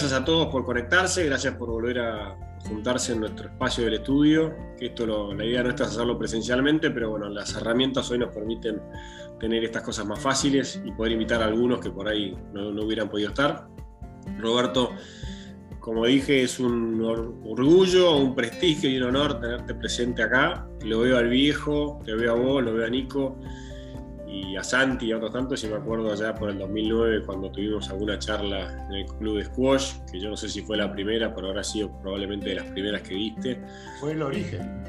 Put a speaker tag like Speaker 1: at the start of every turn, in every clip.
Speaker 1: gracias a todos por conectarse, gracias por volver a juntarse en nuestro espacio del estudio, esto la idea no es hacerlo presencialmente, pero bueno, las herramientas hoy nos permiten tener estas cosas más fáciles y poder invitar a algunos que por ahí no, no hubieran podido estar. Roberto, como dije, es un orgullo, un prestigio y un honor tenerte presente acá. Lo veo al viejo, te veo a vos, lo veo a Nico y a Santi y a otros tantos. Y me acuerdo allá por el 2009 cuando tuvimos alguna charla en el club de squash, que yo no sé si fue la primera, pero ahora ha sido probablemente de las primeras que viste.
Speaker 2: Fue el origen.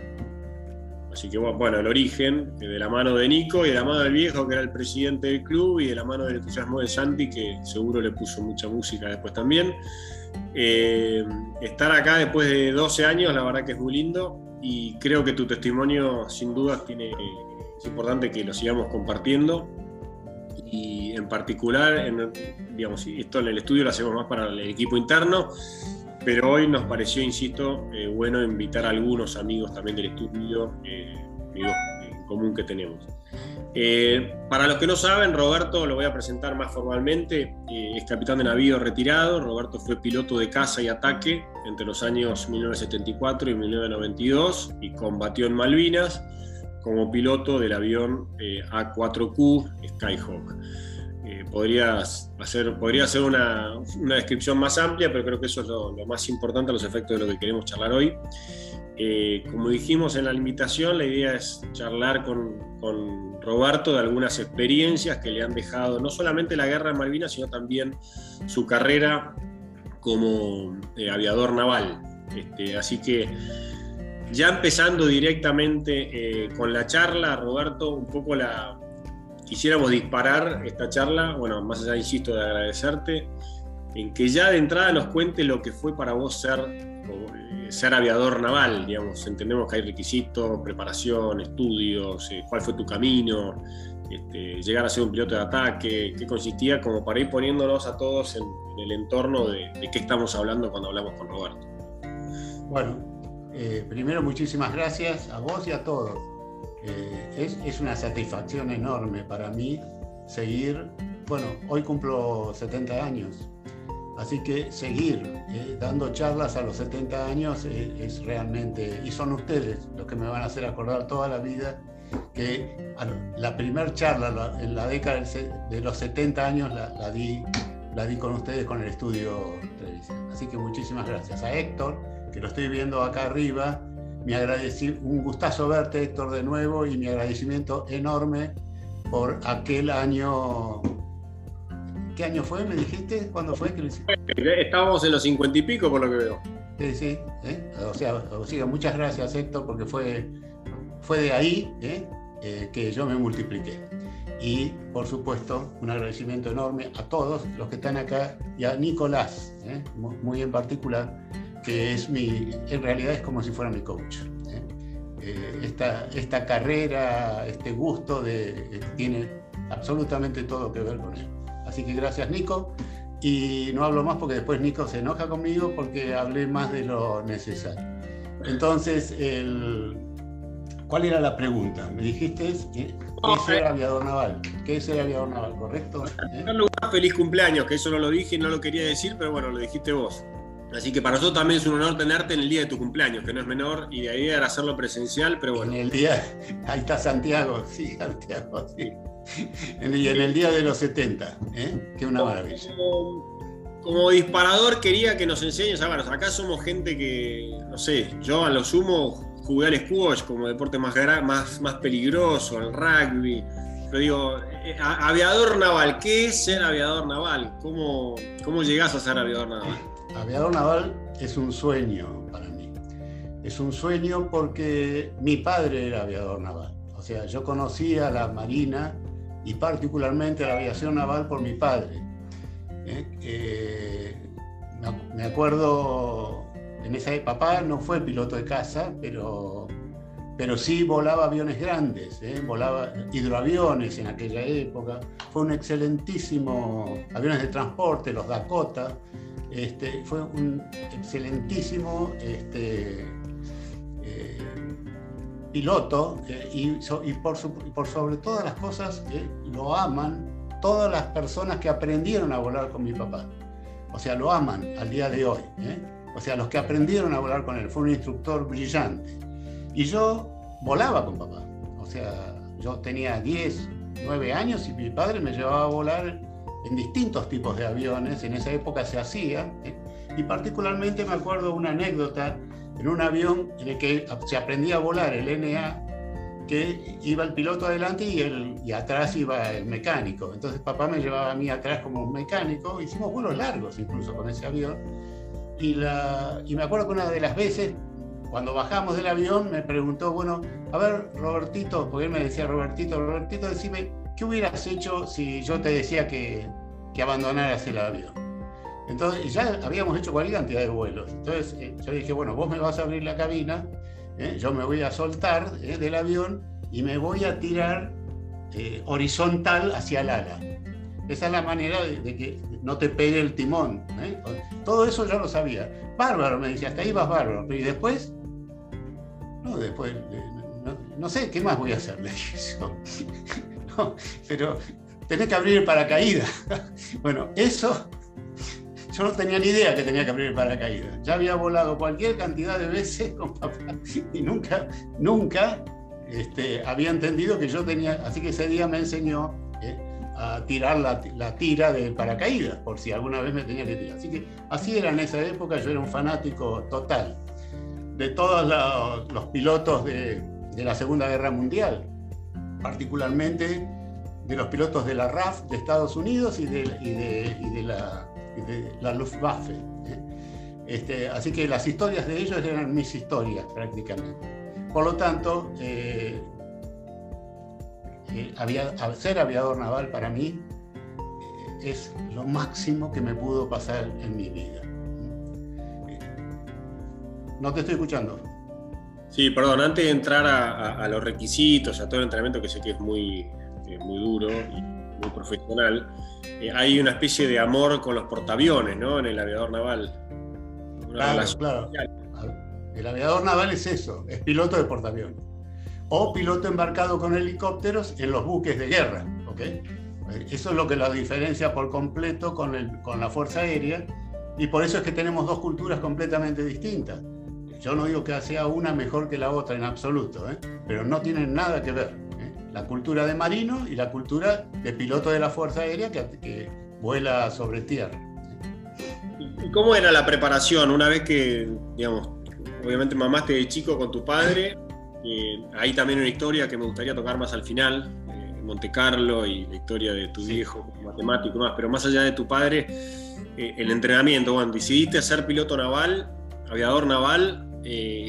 Speaker 1: Así que bueno, el origen, de la mano de Nico y de la mano del viejo, que era el presidente del club, y de la mano del entusiasmo de Santi, que seguro le puso mucha música después también. Eh, estar acá después de 12 años, la verdad que es muy lindo y creo que tu testimonio sin duda tiene, es importante que lo sigamos compartiendo y en particular, en, digamos, esto en el estudio lo hacemos más para el equipo interno, pero hoy nos pareció, insisto, eh, bueno invitar a algunos amigos también del estudio, eh, amigos en común que tenemos. Eh, para los que no saben, Roberto lo voy a presentar más formalmente, eh, es capitán de navío retirado, Roberto fue piloto de caza y ataque entre los años 1974 y 1992 y combatió en Malvinas como piloto del avión eh, A4Q Skyhawk. podría hacer, podría hacer una, descripción más amplia, pero creo que eso es lo, más importante a los efectos de lo que queremos charlar hoy. Eh, como dijimos en la invitación, la idea es charlar con, Roberto de algunas experiencias que le han dejado no solamente la guerra en Malvinas, sino también su carrera como eh, aviador naval. Este, así que ya empezando directamente eh, con la charla, Roberto, un poco la quisiéramos disparar esta charla, bueno, más allá, insisto, de agradecerte, en que ya de entrada nos cuente lo que fue para vos ser ser aviador naval, digamos, entendemos que hay requisitos, preparación, estudios, eh, cuál fue tu camino, este, llegar a ser un piloto de ataque, qué consistía, como para ir poniéndonos a todos en, el entorno de, qué estamos hablando cuando hablamos con Roberto.
Speaker 2: Bueno, eh, primero muchísimas gracias a vos y a todos. Eh, es, es una satisfacción enorme para mí seguir, bueno, hoy cumplo 70 años Así que seguir eh, dando charlas a los 70 años eh, es realmente, y son ustedes los que me van a hacer acordar toda la vida que la primera charla en la década de los 70 años la, di, la di con ustedes con el estudio televisión. Así que muchísimas gracias. A Héctor, que lo estoy viendo acá arriba, mi un gustazo verte Héctor de nuevo y mi agradecimiento enorme por aquel año ¿Qué año fue? ¿Me dijiste? ¿Cuándo fue que lo hiciste?
Speaker 1: Estábamos en los cincuenta y pico, por lo que veo.
Speaker 2: Sí, sí. ¿eh? O, sea, muchas gracias, Héctor, porque fue, fue de ahí ¿eh? Eh, que yo me multipliqué. Y, por supuesto, un agradecimiento enorme a todos los que están acá y a Nicolás, muy en particular, que es mi, en realidad es como si fuera mi coach. Esta, esta carrera, este gusto de, tiene absolutamente todo que ver con él. Así que gracias Nico. Y no hablo más porque después Nico se enoja conmigo porque hablé más de lo necesario. Entonces, ¿cuál era la pregunta? Me dijiste, ¿qué es ser aviador naval? ¿Qué es ser aviador naval? ¿Correcto?
Speaker 1: En primer lugar, feliz cumpleaños, que eso no lo dije, no lo quería decir, pero bueno, lo dijiste vos. Así que para nosotros también es un honor tenerte en el día de tu cumpleaños, que no es menor, y de ahí era hacerlo presencial, pero bueno.
Speaker 2: En el día, ahí está Santiago, sí, Santiago, sí. en el día de los 70, ¿eh? que una maravilla.
Speaker 1: Como, disparador quería que nos enseñes, a ver, acá somos gente que, no sé, yo a lo sumo jugué al squash como deporte más, más, más peligroso, al rugby, pero digo, eh, aviador naval, ¿qué es ser aviador naval? ¿Cómo, cómo llegás a ser aviador naval?
Speaker 2: Aviador naval es un sueño para mí. Es un sueño porque mi padre era aviador naval. O sea, yo conocía la Marina y particularmente la aviación naval por mi padre. ¿eh? me acuerdo, en esa época, papá no fue piloto de caza, pero, pero sí volaba aviones grandes, ¿eh? volaba hidroaviones en aquella época. Fue un excelentísimo, aviones de transporte, los Dakota. Este, fue un excelentísimo este, piloto eh, y, por, sobre todas las cosas lo aman todas las personas que aprendieron a volar con mi papá. o sea, lo aman al día de hoy. ¿eh? O sea, los que aprendieron a volar con él, fue un instructor brillante. Y yo volaba con papá. O sea, yo tenía 10, 9 años y mi padre me llevaba a volar en distintos tipos de aviones. En esa época se hacía. ¿eh? Y particularmente me acuerdo una anécdota en un avión en el que se aprendía a volar el NA que iba el piloto adelante y, el, y atrás iba el mecánico. Entonces papá me llevaba a mí atrás como un mecánico, hicimos vuelos largos incluso con ese avión. Y, la, y me acuerdo que una de las veces, cuando bajamos del avión, me preguntó, bueno, a ver, Robertito, porque él me decía, Robertito, Robertito, decime, ¿qué hubieras hecho si yo te decía que, que abandonaras el avión? Entonces, ya habíamos hecho cualquier cantidad de vuelos. Entonces, eh, yo dije, bueno, vos me vas a abrir la cabina ¿eh? yo me voy a soltar ¿eh? del avión y me voy a tirar horizontal hacia el ala. Esa es la manera de, que no te pegue el timón. Todo eso yo lo sabía. Bárbaro, me decía, hasta ahí vas bárbaro. Y después, no, después, no, sé, ¿qué más voy a hacer? Le dije no, pero tenés que abrir el paracaídas. bueno, eso yo no tenía ni idea que tenía que abrir el paracaídas. Ya había volado cualquier cantidad de veces con papá y nunca, nunca este, había entendido que yo tenía. Así que ese día me enseñó eh, a tirar la, tira del paracaídas, por si alguna vez me tenía que tirar. Así que así era en esa época, yo era un fanático total de todos los, pilotos de, la Segunda Guerra Mundial, particularmente de los pilotos de la RAF de Estados Unidos y de, la Luftwaffe. ¿eh? Este, así que las historias de ellos eran mis historias prácticamente. Por lo tanto, eh, eh, ser aviador naval para mí es lo máximo que me pudo pasar en mi vida. No te estoy escuchando.
Speaker 1: Sí, perdón, antes de entrar a, los requisitos, a todo el entrenamiento que sé que es muy, muy duro y muy profesional, eh, hay una especie de amor con los portaaviones, ¿no? En el aviador naval.
Speaker 2: claro, claro. El aviador naval es eso, es piloto de portaaviones. O piloto embarcado con helicópteros en los buques de guerra, ¿ok? Eso es lo que la diferencia por completo con, el, con la Fuerza Aérea y por eso es que tenemos dos culturas completamente distintas. Yo no digo que sea una mejor que la otra en absoluto, ¿eh? pero no tienen nada que ver la cultura de marino y la cultura de piloto de la Fuerza Aérea que, vuela sobre tierra.
Speaker 1: ¿Y cómo era la preparación una vez que, digamos, obviamente mamaste de chico con tu padre? Eh, hay también una historia que me gustaría tocar más al final, eh, Monte Carlo y la historia de tu viejo matemático y más, pero más allá de tu padre, eh, el entrenamiento, bueno, decidiste ser piloto naval, aviador naval,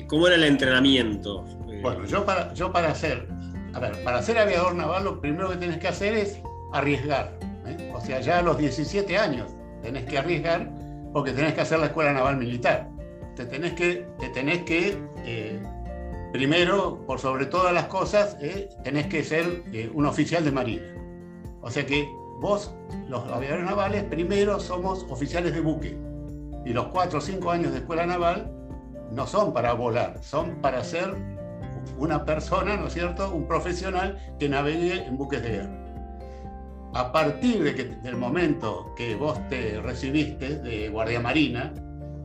Speaker 1: ¿cómo era el entrenamiento?
Speaker 2: Bueno, yo para, yo para ser a ver, para ser aviador naval lo primero que tienes que hacer es arriesgar. ¿eh? O sea, ya a los 17 años tenés que arriesgar porque tenés que hacer la escuela naval militar. Te tenés que, te tenés que eh, primero, por sobre todas las cosas, eh, tenés que ser un oficial de marina. O sea que vos, los aviadores navales, primero somos oficiales de buque. Y los 4 o 5 años de escuela naval no son para volar, son para ser una persona, ¿no es cierto?, un profesional que navegue en buques de guerra. A partir del momento que vos te recibiste de Guardia Marina,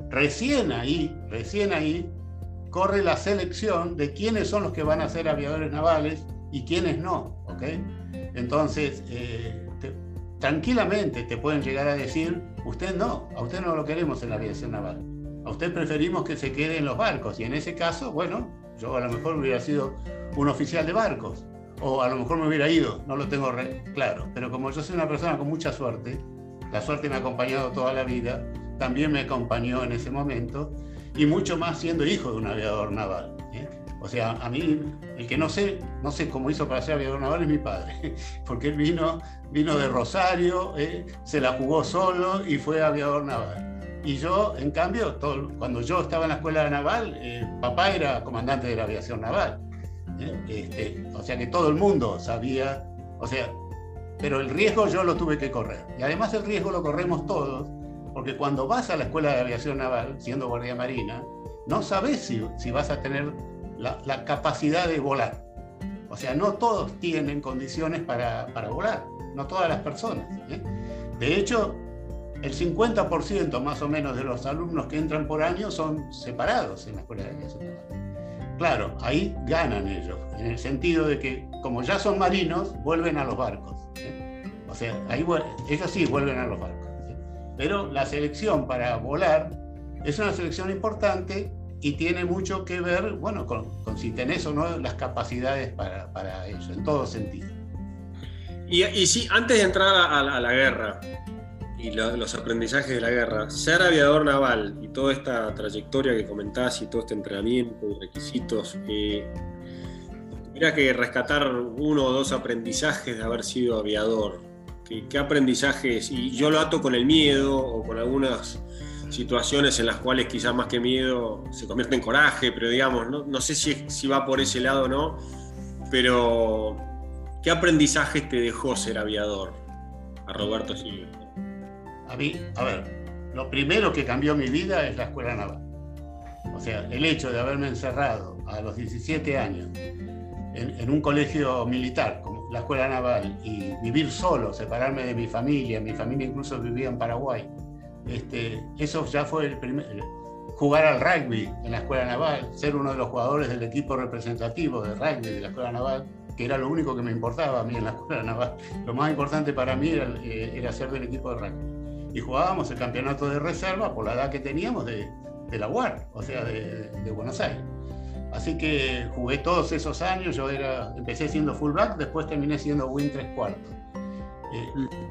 Speaker 2: recién ahí, recién ahí, corre la selección de quiénes son los que van a ser aviadores navales y quiénes no, ¿ok? Entonces, eh, tranquilamente te pueden llegar a decir, usted no, a usted no lo queremos en la aviación naval, a usted preferimos que se quede en los barcos y en ese caso, bueno, yo a lo mejor hubiera sido un oficial de barcos, o a lo mejor me hubiera ido, no lo tengo claro. Pero como yo soy una persona con mucha suerte, la suerte me ha acompañado toda la vida, también me acompañó en ese momento, y mucho más siendo hijo de un aviador naval. ¿eh? O sea, a mí, el que no sé, no sé cómo hizo para ser aviador naval es mi padre, porque él vino, vino de Rosario, ¿eh? se la jugó solo y fue aviador naval. Y yo, en cambio, cuando yo estaba en la escuela naval, eh, papá era comandante de la aviación naval. ¿eh? Este, o sea que todo el mundo sabía, o sea, pero el riesgo yo lo tuve que correr. Y además el riesgo lo corremos todos, porque cuando vas a la escuela de aviación naval, siendo guardia marina, no sabes si, si vas a tener la, capacidad de volar. O sea, no todos tienen condiciones para, para volar, no todas las personas. ¿eh? De hecho, el 50% más o menos de los alumnos que entran por año son separados en la escuela de. Claro, ahí ganan ellos, en el sentido de que como ya son marinos, vuelven a los barcos. O sea, ahí, ellos sí vuelven a los barcos. Pero la selección para volar es una selección importante y tiene mucho que ver, bueno, con, si tenés o no las capacidades para, para ello, en todo sentido.
Speaker 1: Y sí, antes de entrar a, la guerra y los aprendizajes de la guerra, ser aviador naval y toda esta trayectoria que comentás y todo este entrenamiento y requisitos, eh, tuviera que rescatar uno o dos aprendizajes de haber sido aviador. ¿Qué, ¿Qué, aprendizajes? Y yo lo ato con el miedo o con algunas situaciones en las cuales quizás más que miedo se convierte en coraje, pero digamos, no, no sé si, si va por ese lado o no, pero ¿qué aprendizajes te dejó ser aviador a Roberto Silva?
Speaker 2: A mí, a ver, lo primero que cambió mi vida es la escuela naval. O sea, el hecho de haberme encerrado a los 17 años en, en un colegio militar, como la escuela naval, y vivir solo, separarme de mi familia, mi familia incluso vivía en Paraguay, este, eso ya fue el primer, jugar al rugby en la escuela naval, ser uno de los jugadores del equipo representativo de rugby de la escuela naval, que era lo único que me importaba a mí en la escuela naval. Lo más importante para mí era, eh, ser del equipo de rugby. Y jugábamos el campeonato de reserva por la edad que teníamos de, la UAR, o sea, de, de, Buenos Aires. Así que jugué todos esos años, yo era, empecé siendo fullback, después terminé siendo win tres cuartos. Eh,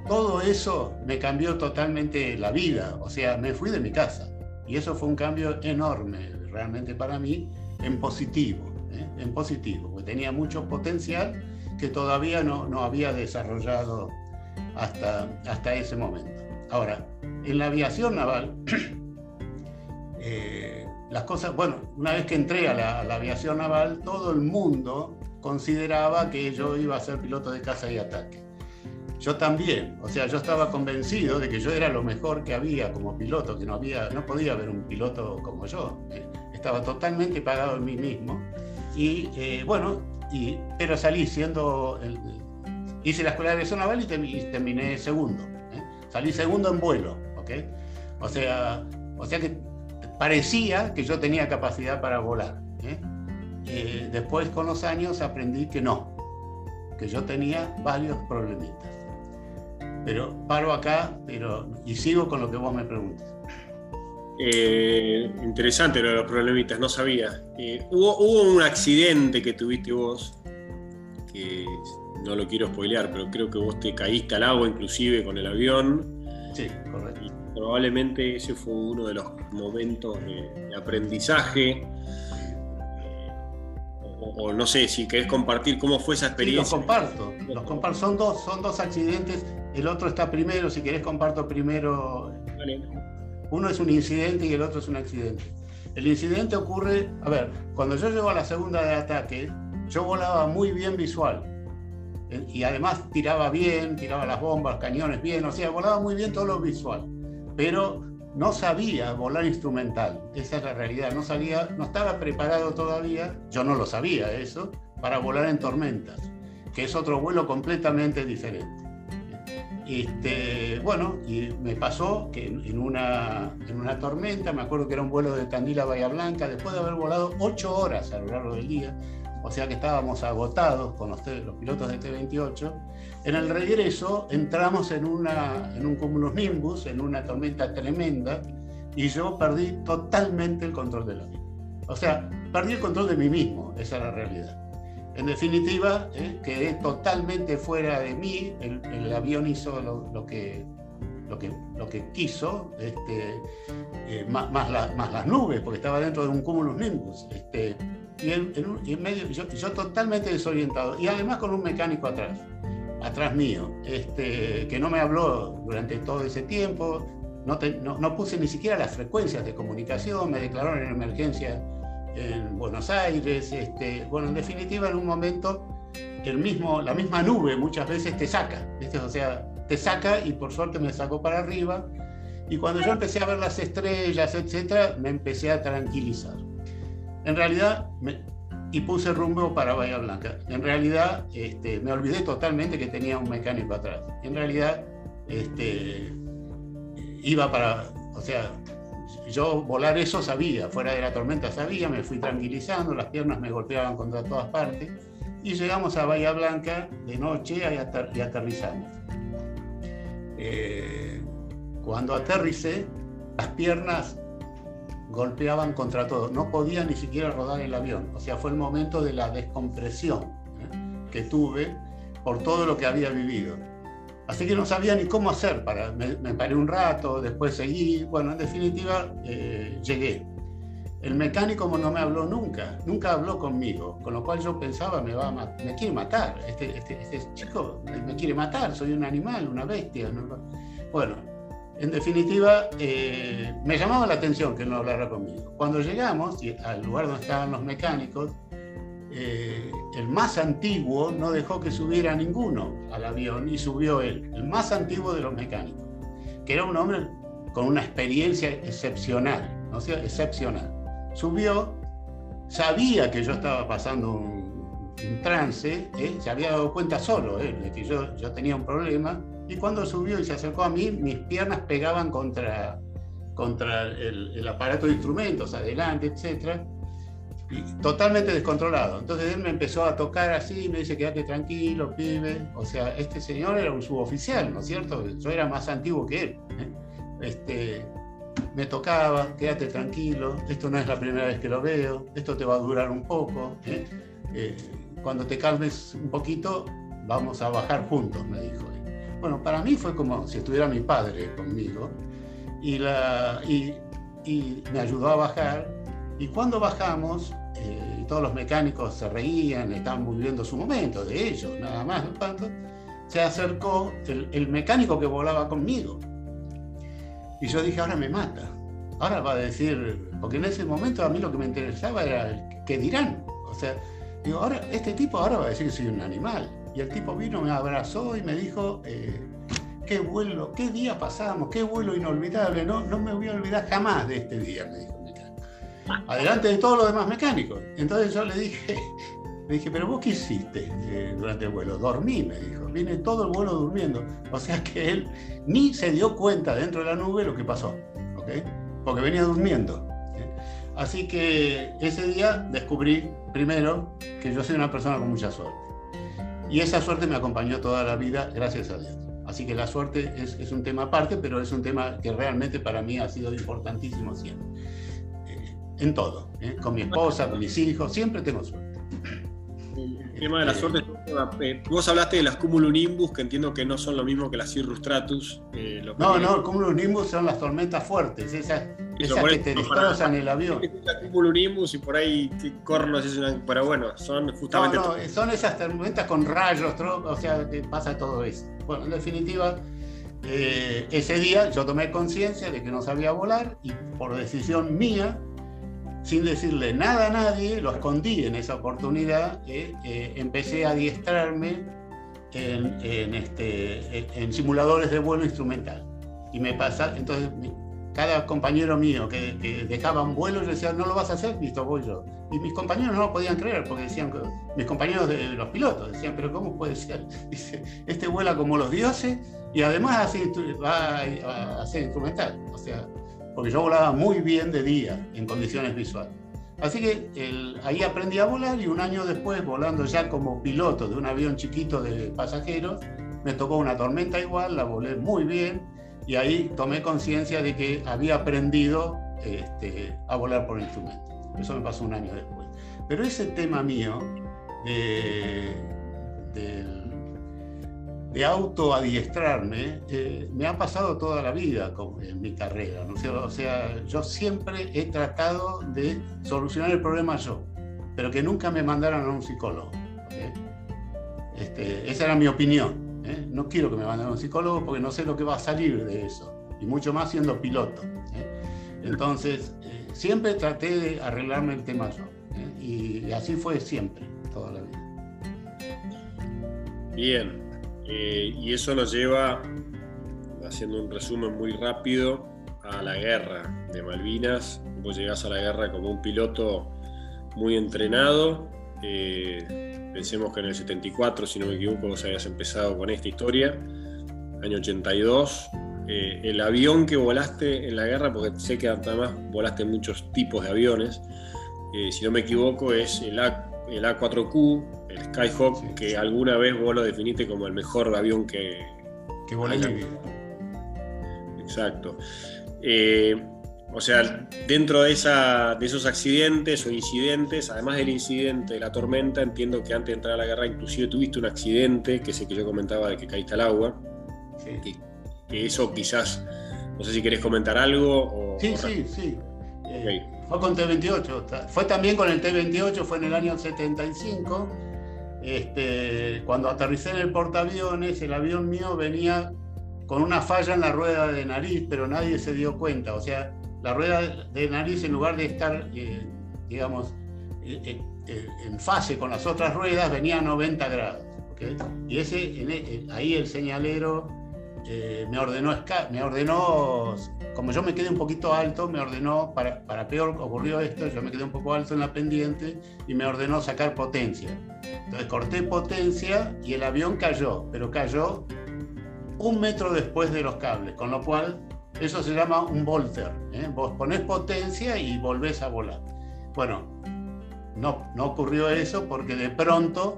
Speaker 2: todo eso me cambió totalmente la vida, o sea, me fui de mi casa. Y eso fue un cambio enorme realmente para mí en positivo, ¿eh? en positivo, porque tenía mucho potencial que todavía no, no había desarrollado hasta, hasta ese momento. Ahora, en la aviación naval, eh, las cosas, bueno, una vez que entré a la, a la, aviación naval, todo el mundo consideraba que yo iba a ser piloto de caza y ataque. Yo también, o sea, yo estaba convencido de que yo era lo mejor que había como piloto, que no, había, no podía haber un piloto como yo. Estaba totalmente pagado en mí mismo. Y eh, bueno, y, pero salí siendo, hice la escuela de aviación naval y, terminé segundo. ¿Eh? Salí segundo en vuelo, ¿ok? O sea, o sea que parecía que yo tenía capacidad para volar. después con los años aprendí que no, que yo tenía varios problemitas. Pero paro acá pero, y sigo con lo que vos me preguntas.
Speaker 1: Eh, interesante lo de los problemitas, no sabía. Eh, ¿hubo, hubo, un accidente que tuviste vos, que no lo quiero spoilear, pero creo que vos te caíste al agua inclusive con el avión.
Speaker 2: Sí, correcto. Y
Speaker 1: probablemente ese fue uno de los momentos de, de aprendizaje o, no sé, si querés compartir cómo fue esa experiencia.
Speaker 2: Sí, los comparto, los comparto. Son dos, son dos accidentes, el otro está primero, si querés comparto primero. Uno es un incidente y el otro es un accidente. El incidente ocurre, a ver, cuando yo llego a la segunda de ataque, yo volaba muy bien visual. Eh, y además tiraba bien, tiraba las bombas, cañones bien, o sea, volaba muy bien todo lo visual. Pero no sabía volar instrumental, esa es la realidad, no sabía, no estaba preparado todavía, yo no lo sabía eso, para volar en tormentas, que es otro vuelo completamente diferente. Este, bueno, y me pasó que en una, en una tormenta, me acuerdo que era un vuelo de Tandil a Bahía Blanca, después de haber volado ocho horas a lo largo del día, o sea que estábamos agotados con los, los pilotos de T-28, en el regreso entramos en, una, en un cumulus nimbus, en una tormenta tremenda, y yo perdí totalmente el control del avión. O sea, perdí el control de mí mismo, esa es la realidad. En definitiva, eh, quedé totalmente fuera de mí, el, avión hizo lo, que, lo, que, lo que quiso, este, eh, más, más, más, las nubes, porque estaba dentro de un cumulus nimbus. Este, y en, medio, yo, yo totalmente desorientado, y además con un mecánico atrás atrás mío, este, que no me habló durante todo ese tiempo, no, no, puse ni siquiera las frecuencias de comunicación, me declararon en emergencia en Buenos Aires, este, bueno, en definitiva en un momento el mismo, la misma nube muchas veces te saca, o sea, te saca y por suerte me sacó para arriba y cuando yo empecé a ver las estrellas, etcétera, me empecé a tranquilizar. En realidad, y puse rumbo para Bahía Blanca. En realidad, este, me olvidé totalmente que tenía un mecánico atrás. En realidad, este, iba para, o sea, yo volar eso sabía, fuera de la tormenta sabía, me fui tranquilizando, las piernas me golpeaban contra todas partes y llegamos a Bahía Blanca de noche y, aterrizamos. Eh, cuando aterricé, las piernas golpeaban contra todo, no podía ni siquiera rodar el avión, o sea, fue el momento de la descompresión ¿eh? que tuve por todo lo que había vivido. Así que no sabía ni cómo hacer. Para, me, paré un rato, después seguí. Bueno, en definitiva, eh, llegué. El mecánico no me habló nunca, nunca habló conmigo, con lo cual yo pensaba, me, va me quiere matar, este, este, este, chico me quiere matar, soy un animal, una bestia. Bueno, en definitiva, eh, me llamaba la atención que no hablara conmigo. Cuando llegamos al lugar donde estaban los mecánicos, eh, el más antiguo no dejó que subiera ninguno al avión y subió él, el más antiguo de los mecánicos, que era un hombre con una experiencia excepcional, ¿no? sea, excepcional. Subió, sabía que yo estaba pasando un, trance, ¿eh? se había dado cuenta solo de que yo tenía un problema, y cuando subió y se acercó a mí, mis piernas pegaban contra, contra el, el aparato de instrumentos, adelante, etcétera totalmente descontrolado. Entonces él me empezó a tocar así, me dice, quédate tranquilo, pibe. O sea, este señor era un suboficial, ¿no es cierto? Yo era más antiguo que él. ¿eh? Este, me tocaba, quédate tranquilo, esto no es la primera vez que lo veo, esto te va a durar un poco. ¿eh? Eh, cuando te calmes un poquito, vamos a bajar juntos, me dijo. Bueno, para mí fue como si estuviera mi padre conmigo y, la, y, y me ayudó a bajar y cuando bajamos, eh, todos los mecánicos se reían, estaban viviendo su momento, de ellos, nada más, tanto, se acercó el, mecánico que volaba conmigo. Y yo dije, ahora me mata. Ahora va a decir, porque en ese momento a mí lo que me interesaba era qué dirán. O sea, digo, ahora, este tipo ahora va a decir que soy un animal. Y el tipo vino, me abrazó y me dijo, eh, qué vuelo, qué día pasamos, qué vuelo inolvidable, no, no me voy a olvidar jamás de este día, me dijo adelante de todos los demás mecánicos. Entonces yo le dije, le dije, pero vos qué hiciste eh, durante el vuelo? Dormí, me dijo. Viene todo el vuelo durmiendo. O sea que él ni se dio cuenta dentro de la nube lo que pasó, ¿ok? Porque venía durmiendo. Así que ese día descubrí primero que yo soy una persona con mucha suerte. Y esa suerte me acompañó toda la vida, gracias a Dios. Así que la suerte es, es un tema aparte, pero es un tema que realmente para mí ha sido importantísimo siempre en todo, ¿eh? con mi esposa, con mis hijos, siempre tengo suerte.
Speaker 1: El tema de la suerte eh, vos hablaste de las cumulonimbus, que entiendo que no son lo mismo que las cirrustratus.
Speaker 2: Eh, no, no, cumulonimbus son las tormentas fuertes, esas, que te destrozan el avión.
Speaker 1: La cumulonimbus y por ahí cornos, pero bueno, son justamente.
Speaker 2: No, no, son esas tormentas con rayos, o sea, que pasa todo eso. Bueno, en definitiva, ese día yo tomé conciencia de que no sabía volar y por decisión mía sin decirle nada a nadie, lo escondí en esa oportunidad, eh, eh, empecé a adiestrarme en, este, en, simuladores de vuelo instrumental. Y me pasa, entonces cada compañero mío que, que dejaba un vuelo, yo decía, no lo vas a hacer, listo, voy yo. Y mis compañeros no lo podían creer, porque decían, mis compañeros de los pilotos decían, pero ¿cómo puede ser? Dice, este vuela como los dioses y además hace, va a hacer instrumental. O sea, porque yo volaba muy bien de día en condiciones visuales. Así que ahí aprendí a volar y un año después, volando ya como piloto de un avión chiquito de pasajeros, me tocó una tormenta igual, la volé muy bien y ahí tomé conciencia de que había aprendido este, a volar por instrumento. Eso me pasó un año después. Pero ese tema mío de, del de autoadiestrarme eh, me ha pasado toda la vida en mi carrera. O sea, yo siempre he tratado de solucionar el problema yo, pero que nunca me mandaran a un psicólogo. Este, esa era mi opinión. ¿eh? No quiero que me manden a un psicólogo porque no sé lo que va a salir de eso, y mucho más siendo piloto. ¿eh? Entonces, eh, siempre traté de arreglarme el tema yo, y así fue siempre, toda la vida.
Speaker 1: Bien, eh, y eso nos lleva, haciendo un resumen muy rápido, a la guerra de Malvinas. Vos llegás a la guerra como un piloto muy entrenado. Eh, pensemos que en el 74, si no me equivoco, vos habías empezado con esta historia. Año 82, eh, el avión que volaste en la guerra, porque sé que además volaste muchos tipos de aviones, eh, si no me equivoco, es el, A, el A4Q, el Skyhawk, que alguna vez vos lo definiste como el mejor avión que...
Speaker 2: Que volé
Speaker 1: Exacto. Eh, o sea, dentro de, esa, de esos accidentes o incidentes, además del incidente de la tormenta, entiendo que antes de entrar a la guerra inclusive tuviste un accidente, que sé que yo comentaba de que caíste al agua. Sí. Que, eso quizás, no sé si querés comentar algo.
Speaker 2: O, sí, sí, sí. Eh, fue con T-28. Fue también con el T-28, fue en el año 75. Este, cuando aterricé en el portaaviones, el avión mío venía con una falla en la rueda de nariz, pero nadie se dio cuenta. O sea, la rueda de nariz, en lugar de estar, eh, digamos, eh, eh, en fase con las otras ruedas, venía a 90 grados. Y ese, e, ahí el señalero me, ordenó, me ordenó, como yo me quedé un poquito alto, me ordenó, para, para peor ocurrió esto, yo me quedé un poco alto en la pendiente y me ordenó sacar potencia. Entonces corté potencia y el avión cayó, pero cayó un metro después de los cables, con lo cual eso se llama un volter. ¿eh? Vos ponés potencia y volvés a volar. Bueno, no, no ocurrió eso porque de pronto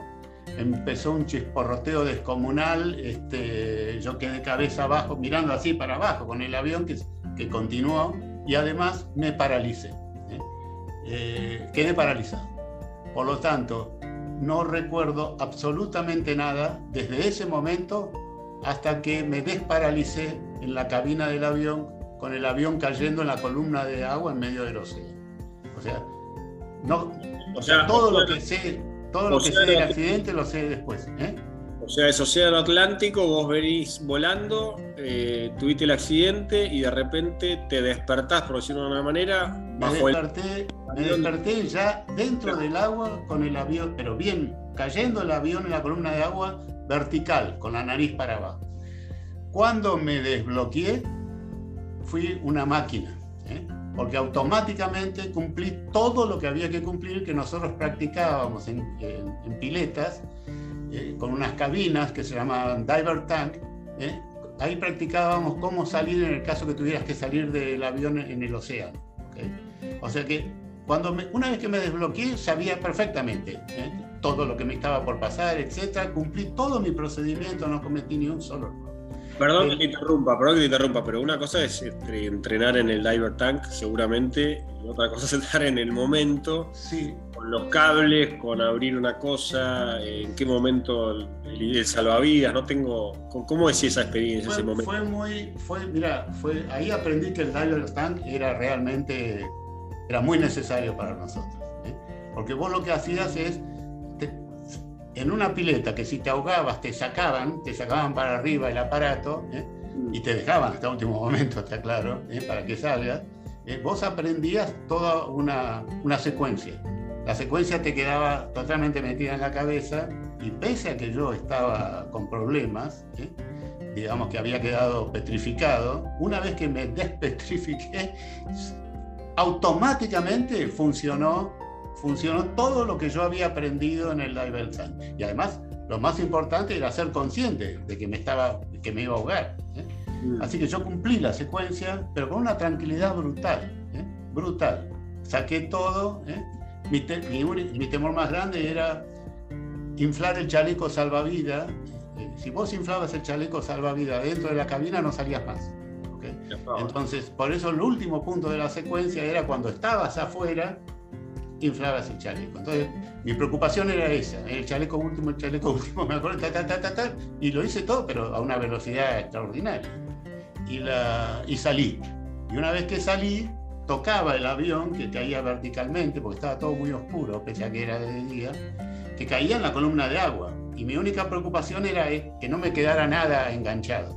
Speaker 2: empezó un chisporroteo descomunal, este, yo quedé cabeza abajo, mirando así para abajo con el avión que, que continuó y además me paralicé. ¿eh? Eh, quedé paralizado. Por lo tanto, no recuerdo absolutamente nada desde ese momento hasta que me desparalicé en la cabina del avión con el avión cayendo en la columna de agua en medio del océano. O sea, no, o sea, todo lo que sé, todo lo que sé del accidente lo sé después. ¿eh?
Speaker 1: O sea, es Océano Atlántico, vos venís volando, eh, tuviste el accidente y de repente te despertás, por decirlo de una manera.
Speaker 2: Me desperté, me desperté ya dentro del agua con el avión, pero bien, cayendo el avión en la columna de agua vertical, con la nariz para abajo. Cuando me desbloqueé, fui una máquina, ¿eh? porque automáticamente cumplí todo lo que había que cumplir que nosotros practicábamos en, piletas, eh, con unas cabinas que se llamaban diver tank. ¿eh? Ahí practicábamos cómo salir en el caso que tuvieras que salir del avión en el océano. O sea que cuando una vez que me desbloqueé, sabía perfectamente todo lo que me estaba por pasar, etcétera. Cumplí todo mi procedimiento, no cometí ni un solo error.
Speaker 1: Perdón que te interrumpa, perdón que te interrumpa, pero una cosa es este, entrenar en el diver tank, seguramente, y otra cosa es estar en el momento, con los cables, con abrir una cosa, en qué momento el, salvavidas, no tengo. ¿Cómo es esa experiencia, ese momento?
Speaker 2: Fue muy, fue, mira, fue, ahí aprendí que el diver tank era realmente, era muy necesario para nosotros. ¿eh? Porque vos lo que hacías es en una pileta que si te ahogabas te sacaban, te sacaban para arriba el aparato ¿eh? y te dejaban hasta último momento, está claro, ¿eh? para que salgas, ¿eh? vos aprendías toda una, una, secuencia. La secuencia te quedaba totalmente metida en la cabeza y pese a que yo estaba con problemas, digamos que había quedado petrificado, una vez que me despetrifiqué, automáticamente funcionó funcionó todo lo que yo había aprendido en el Dive Y además, lo más importante era ser consciente de que me, estaba, que me iba a ahogar. ¿eh? Mm. Así que yo cumplí la secuencia, pero con una tranquilidad brutal, ¿eh? brutal. Saqué todo. ¿eh? Mi, mi, temor más grande era inflar el chaleco salvavidas. Si vos inflabas el chaleco salvavidas dentro de la cabina, no salías más. Entonces, por eso el último punto de la secuencia era cuando estabas afuera, inflabas el chaleco. Entonces, mi preocupación era esa, el chaleco último, el chaleco último, me acuerdo, ta, ta, ta, ta, y lo hice todo, pero a una velocidad extraordinaria. Y, la, y salí. Y una vez que salí, tocaba el avión, que caía verticalmente, porque estaba todo muy oscuro, pese a que era de día, que caía en la columna de agua. Y mi única preocupación era que no me quedara nada enganchado.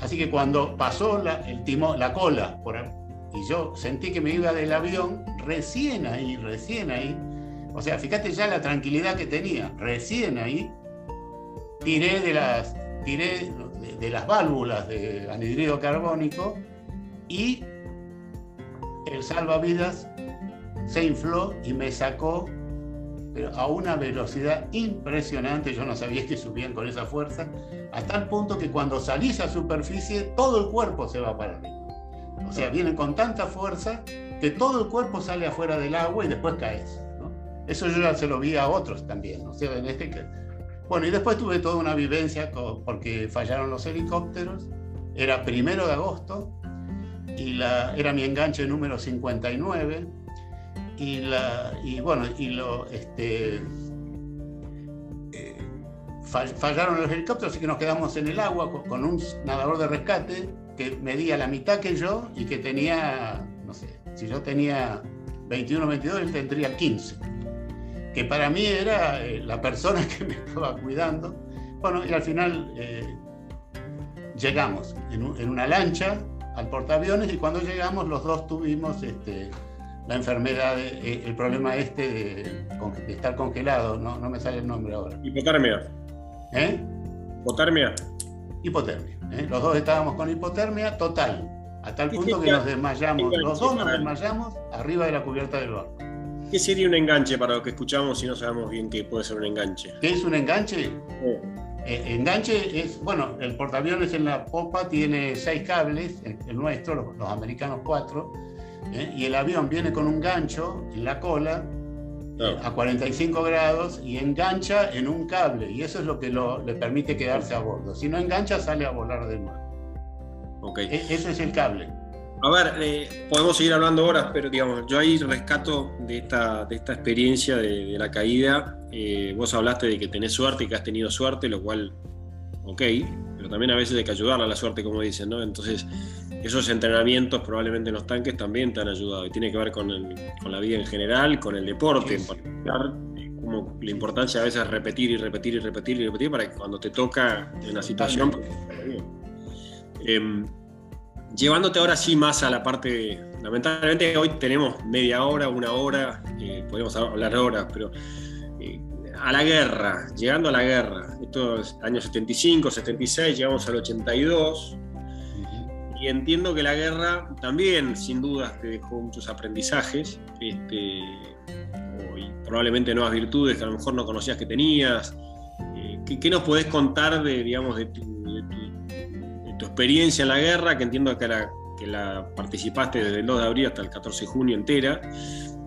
Speaker 2: Así que cuando pasó la, el timón, la cola por, y yo sentí que me iba del avión, recién ahí, recién ahí, o sea, fíjate ya la tranquilidad que tenía, recién ahí, tiré de las, tiré de, las válvulas de anhidrido carbónico y el salvavidas se infló y me sacó pero a una velocidad impresionante. Yo no sabía que subían con esa fuerza, a tal punto que cuando salís a superficie, todo el cuerpo se va para arriba. O sea, vienen con tanta fuerza que todo el cuerpo sale afuera del agua y después caes. Eso yo ya se lo vi a otros también. O sea, en este que... Bueno, y después tuve toda una vivencia porque fallaron los helicópteros. Era primero de agosto y la, era mi enganche número 59 y, la, y bueno, y lo, este, eh, fallaron los helicópteros, así que nos quedamos en el agua con, un nadador de rescate que medía la mitad que yo y que tenía, no sé, si yo tenía 21 o 22, él tendría 15. Que para mí era eh, la persona que me estaba cuidando. Bueno, y al final eh, llegamos en, en, una lancha al portaaviones y cuando llegamos los dos tuvimos este, la enfermedad, eh, el problema este de, estar congelado, no, no, me sale el nombre ahora.
Speaker 1: Hipotermia.
Speaker 2: ¿Eh?
Speaker 1: Hipotermia.
Speaker 2: Hipotermia. ¿eh? Los dos estábamos con hipotermia total, a tal punto que nos desmayamos. Los dos nos desmayamos arriba de la cubierta del barco.
Speaker 1: ¿Qué sería un enganche para lo que escuchamos si no sabemos bien qué puede ser un enganche?
Speaker 2: ¿Qué es un enganche? Eh, enganche es, bueno, el portaaviones en la popa tiene seis cables, el, nuestro, los, los americanos cuatro, ¿eh? y el avión viene con un gancho en la cola a 45 grados y engancha en un cable y eso es lo que le permite quedarse a bordo. Si no engancha sale a volar de nuevo.
Speaker 1: Okay.
Speaker 2: E, ese es el cable.
Speaker 1: A ver, eh, podemos seguir hablando horas, pero digamos, yo ahí rescato de esta, de esta experiencia de, la caída. Eh, vos hablaste de que tenés suerte y que has tenido suerte, lo cual, ok, pero también a veces hay que ayudarle a la suerte, como dicen, ¿no? Entonces, esos entrenamientos probablemente en los tanques también te han ayudado y tiene que ver con, la vida en general, con el deporte en particular, como la importancia a veces es repetir y repetir y repetir y repetir para que cuando te toca en una situación... Eh, llevándote ahora sí más a la parte, lamentablemente hoy tenemos media hora, una hora, eh, podemos hablar horas, pero eh, a la guerra, llegando a la guerra, esto es año 75, 76, llegamos al 82, y entiendo que la guerra también, sin dudas, te dejó muchos aprendizajes, este, y probablemente nuevas virtudes que a lo mejor no conocías que tenías. Eh, ¿qué, nos podés contar de, digamos, de tu, experiencia en la guerra, que entiendo que la, participaste desde el 2 de abril hasta el 14 de junio entera?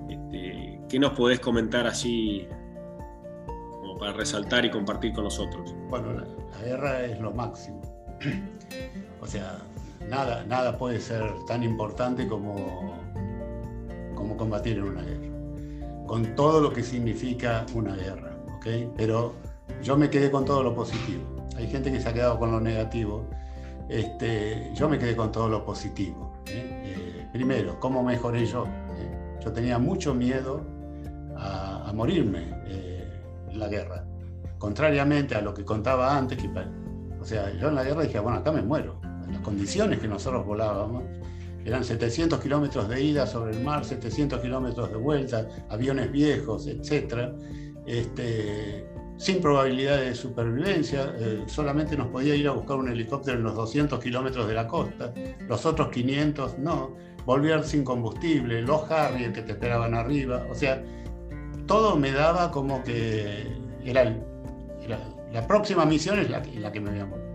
Speaker 1: Este, ¿Qué nos podés comentar así como para resaltar y compartir con nosotros?
Speaker 2: Bueno, la guerra es lo máximo. O sea, nada, nada puede ser tan importante como, como combatir en una guerra, con todo lo que significa una guerra, ¿ok? Pero yo me quedé con todo lo positivo. Hay gente que se ha quedado con lo negativo. Este, yo me quedé con todo lo positivo. ¿eh? Eh, primero, ¿cómo mejoré yo? ¿Eh? Yo tenía mucho miedo a, morirme en la guerra. Contrariamente a lo que contaba antes, o sea, yo en la guerra dije, bueno, acá me muero las condiciones que nosotros volábamos, eran 700 kilómetros de ida sobre el mar, 700 kilómetros de vuelta, aviones viejos, etc. Este, sin probabilidad de supervivencia, eh, solamente nos podía ir a buscar un helicóptero en los 200 kilómetros de la costa, los otros 500 no, volver sin combustible, los Harrier que te esperaban arriba, o sea, todo me daba como que era, la próxima misión es la, la que me voy a morir.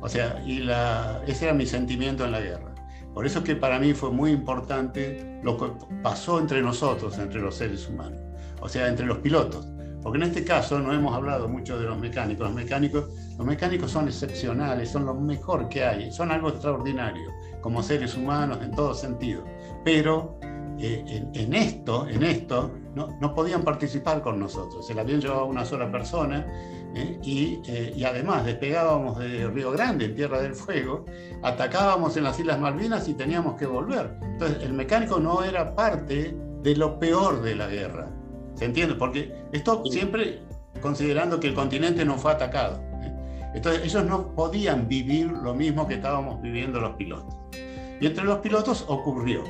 Speaker 2: O sea, y la, ese era mi sentimiento en la guerra. Por eso es que para mí fue muy importante lo que pasó entre nosotros, entre los seres humanos, o sea, entre los pilotos. Porque en este caso no hemos hablado mucho de los mecánicos. Los mecánicos, los mecánicos son excepcionales, son lo mejor que hay, son algo extraordinario, como seres humanos en todo sentido. Pero eh, en, esto, en esto no, no, podían participar con nosotros. El avión llevaba una sola persona ¿eh? y, eh, y, además despegábamos de Río Grande, en Tierra del Fuego, atacábamos en las Islas Malvinas y teníamos que volver. Entonces el mecánico no era parte de lo peor de la guerra. ¿Se entiende? Porque esto siempre considerando que el continente no fue atacado. ¿eh? Entonces ellos no podían vivir lo mismo que estábamos viviendo los pilotos. Y entre los pilotos ocurrió,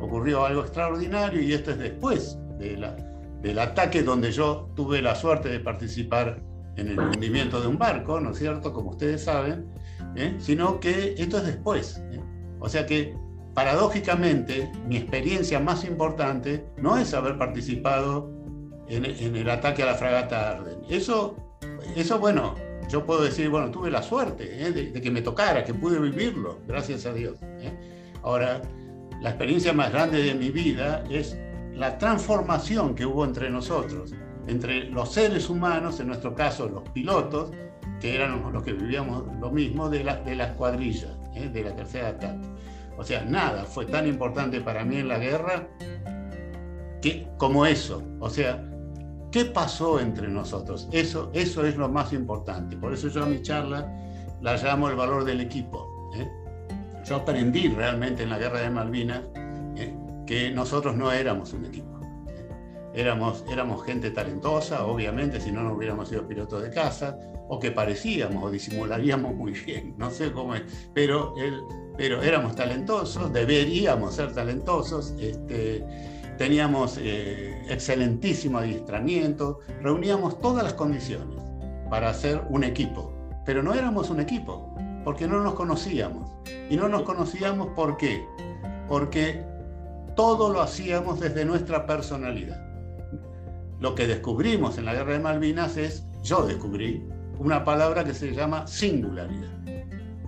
Speaker 2: ocurrió algo extraordinario y esto es después de la, del ataque donde yo tuve la suerte de participar en el hundimiento de un barco, ¿no es cierto? Como ustedes saben, ¿eh? sino que esto es después. ¿eh? O sea que, paradójicamente, mi experiencia más importante no es haber participado en, el ataque a la fragata Arden. Eso, eso, bueno, yo puedo decir, bueno, tuve la suerte ¿eh? de, que me tocara, que pude vivirlo, gracias a Dios. ¿eh? Ahora, la experiencia más grande de mi vida es la transformación que hubo entre nosotros, entre los seres humanos, en nuestro caso los pilotos, que eran los que vivíamos lo mismo, de, la, de las cuadrillas, ¿eh? de la tercera ataque. O sea, nada fue tan importante para mí en la guerra que, como eso. O sea, ¿qué pasó entre nosotros? Eso, eso es lo más importante. Por eso yo a mi charla la llamo el valor del equipo. ¿eh? Yo aprendí realmente en la guerra de Malvinas ¿eh? que nosotros no éramos un equipo. Éramos, éramos gente talentosa, obviamente, si no, no hubiéramos sido pilotos de casa, o que parecíamos o disimularíamos muy bien, no sé cómo es, pero, pero éramos talentosos, deberíamos ser talentosos, este, teníamos eh, excelentísimo adiestramiento, reuníamos todas las condiciones para hacer un equipo, pero no éramos un equipo, porque no nos conocíamos. Y no nos conocíamos ¿por qué? Porque todo lo hacíamos desde nuestra personalidad lo que descubrimos en la guerra de Malvinas es, yo descubrí, una palabra que se llama singularidad.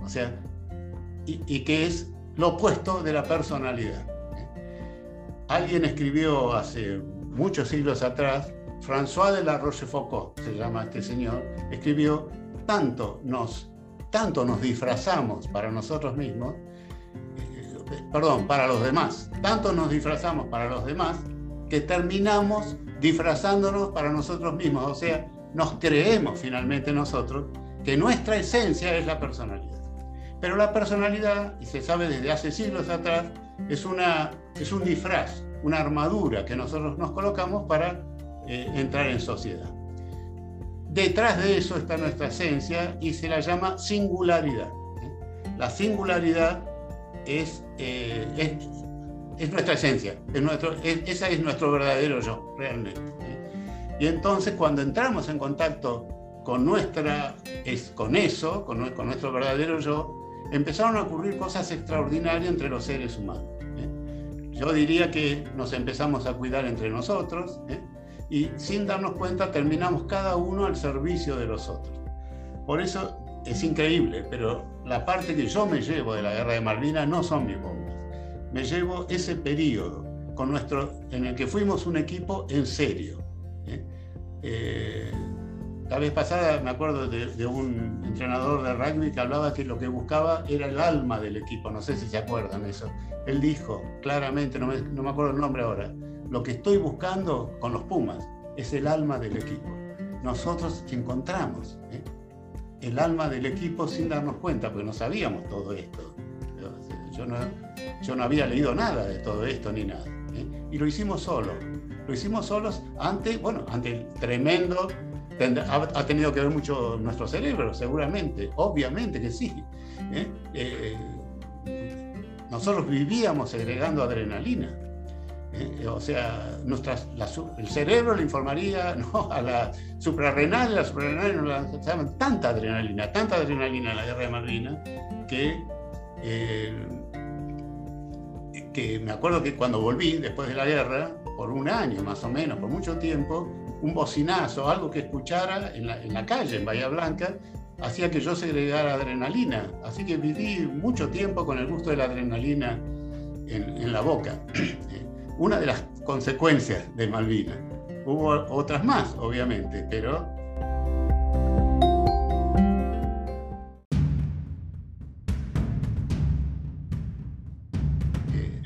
Speaker 2: O sea, y, que es lo opuesto de la personalidad. Alguien escribió hace muchos siglos atrás, François de la Rochefoucauld, se llama este señor, escribió, tanto nos, tanto nos disfrazamos para nosotros mismos, eh, perdón, para los demás, tanto nos disfrazamos para los demás, que terminamos disfrazándonos para nosotros mismos, o sea, nos creemos finalmente nosotros que nuestra esencia es la personalidad. Pero la personalidad, y se sabe desde hace siglos atrás, es, una, es un disfraz, una armadura que nosotros nos colocamos para eh, entrar en sociedad. Detrás de eso está nuestra esencia y se la llama singularidad. La singularidad es, eh, es es nuestra esencia, es nuestro, esa es nuestro verdadero yo, realmente. Y entonces cuando entramos en contacto con, nuestra, es, con eso, con, con, nuestro verdadero yo, empezaron a ocurrir cosas extraordinarias entre los seres humanos. ¿eh? Yo diría que nos empezamos a cuidar entre nosotros ¿eh? y sin darnos cuenta terminamos cada uno al servicio de los otros. Por eso es increíble, pero la parte que yo me llevo de la guerra de Malvinas no son mis bombas me llevo ese periodo con nuestro, en el que fuimos un equipo en serio. ¿eh? Eh, la vez pasada me acuerdo de, un entrenador de rugby que hablaba que lo que buscaba era el alma del equipo, no sé si se acuerdan eso. Él dijo claramente, no me, no me acuerdo el nombre ahora, lo que estoy buscando con los Pumas es el alma del equipo. Nosotros encontramos ¿eh? el alma del equipo sin darnos cuenta, porque no sabíamos todo esto. Yo no, yo no había leído nada de todo esto ni nada. ¿eh? Y lo hicimos solos. Lo hicimos solos ante, bueno, ante el tremendo. Ha, tenido que ver mucho nuestro cerebro, seguramente, obviamente que sí. ¿eh? Eh, nosotros vivíamos segregando adrenalina. o sea, nuestras, el cerebro le informaría ¿no? a la suprarrenal, la suprarrenal nos lanzaban tanta adrenalina, tanta adrenalina en la guerra de Malvinas, que que me acuerdo que cuando volví después de la guerra, por un año más o menos, por mucho tiempo, un bocinazo, algo que escuchara en la, calle, en Bahía Blanca, hacía que yo segregara adrenalina. Así que viví mucho tiempo con el gusto de la adrenalina en, la boca. Una de las consecuencias de Malvinas. Hubo otras más, obviamente, pero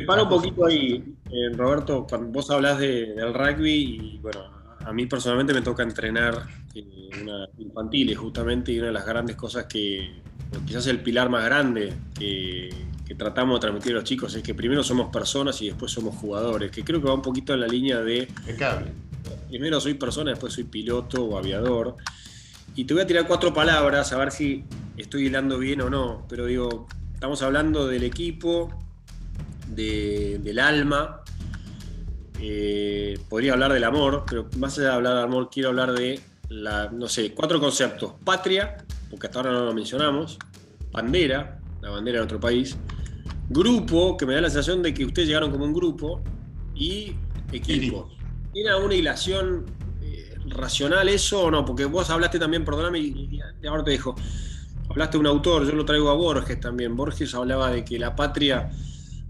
Speaker 1: Para un poquito ahí, eh, Roberto, cuando vos hablas del rugby y bueno, a mí personalmente me toca entrenar eh, una infantiles justamente y una de las grandes cosas que quizás el pilar más grande que, tratamos de transmitir a los chicos es que primero somos personas y después somos jugadores, que creo que va un poquito en la línea de... Primero soy persona, después soy piloto o aviador. Y te voy a tirar cuatro palabras a ver si estoy hilando bien o no, pero digo, estamos hablando del equipo, del alma. Eh, podría hablar del amor, pero más allá de hablar del amor, quiero hablar de, la, no sé, cuatro conceptos. Patria, porque hasta ahora no lo mencionamos. Bandera, la bandera de otro país. Grupo, que me da la sensación de que ustedes llegaron como un grupo. Y equipo. Tiene una hilación racional eso o no? Porque vos hablaste también, perdóname, y, ahora te dejo, hablaste de un autor, yo lo traigo a Borges también. Borges hablaba de que la patria,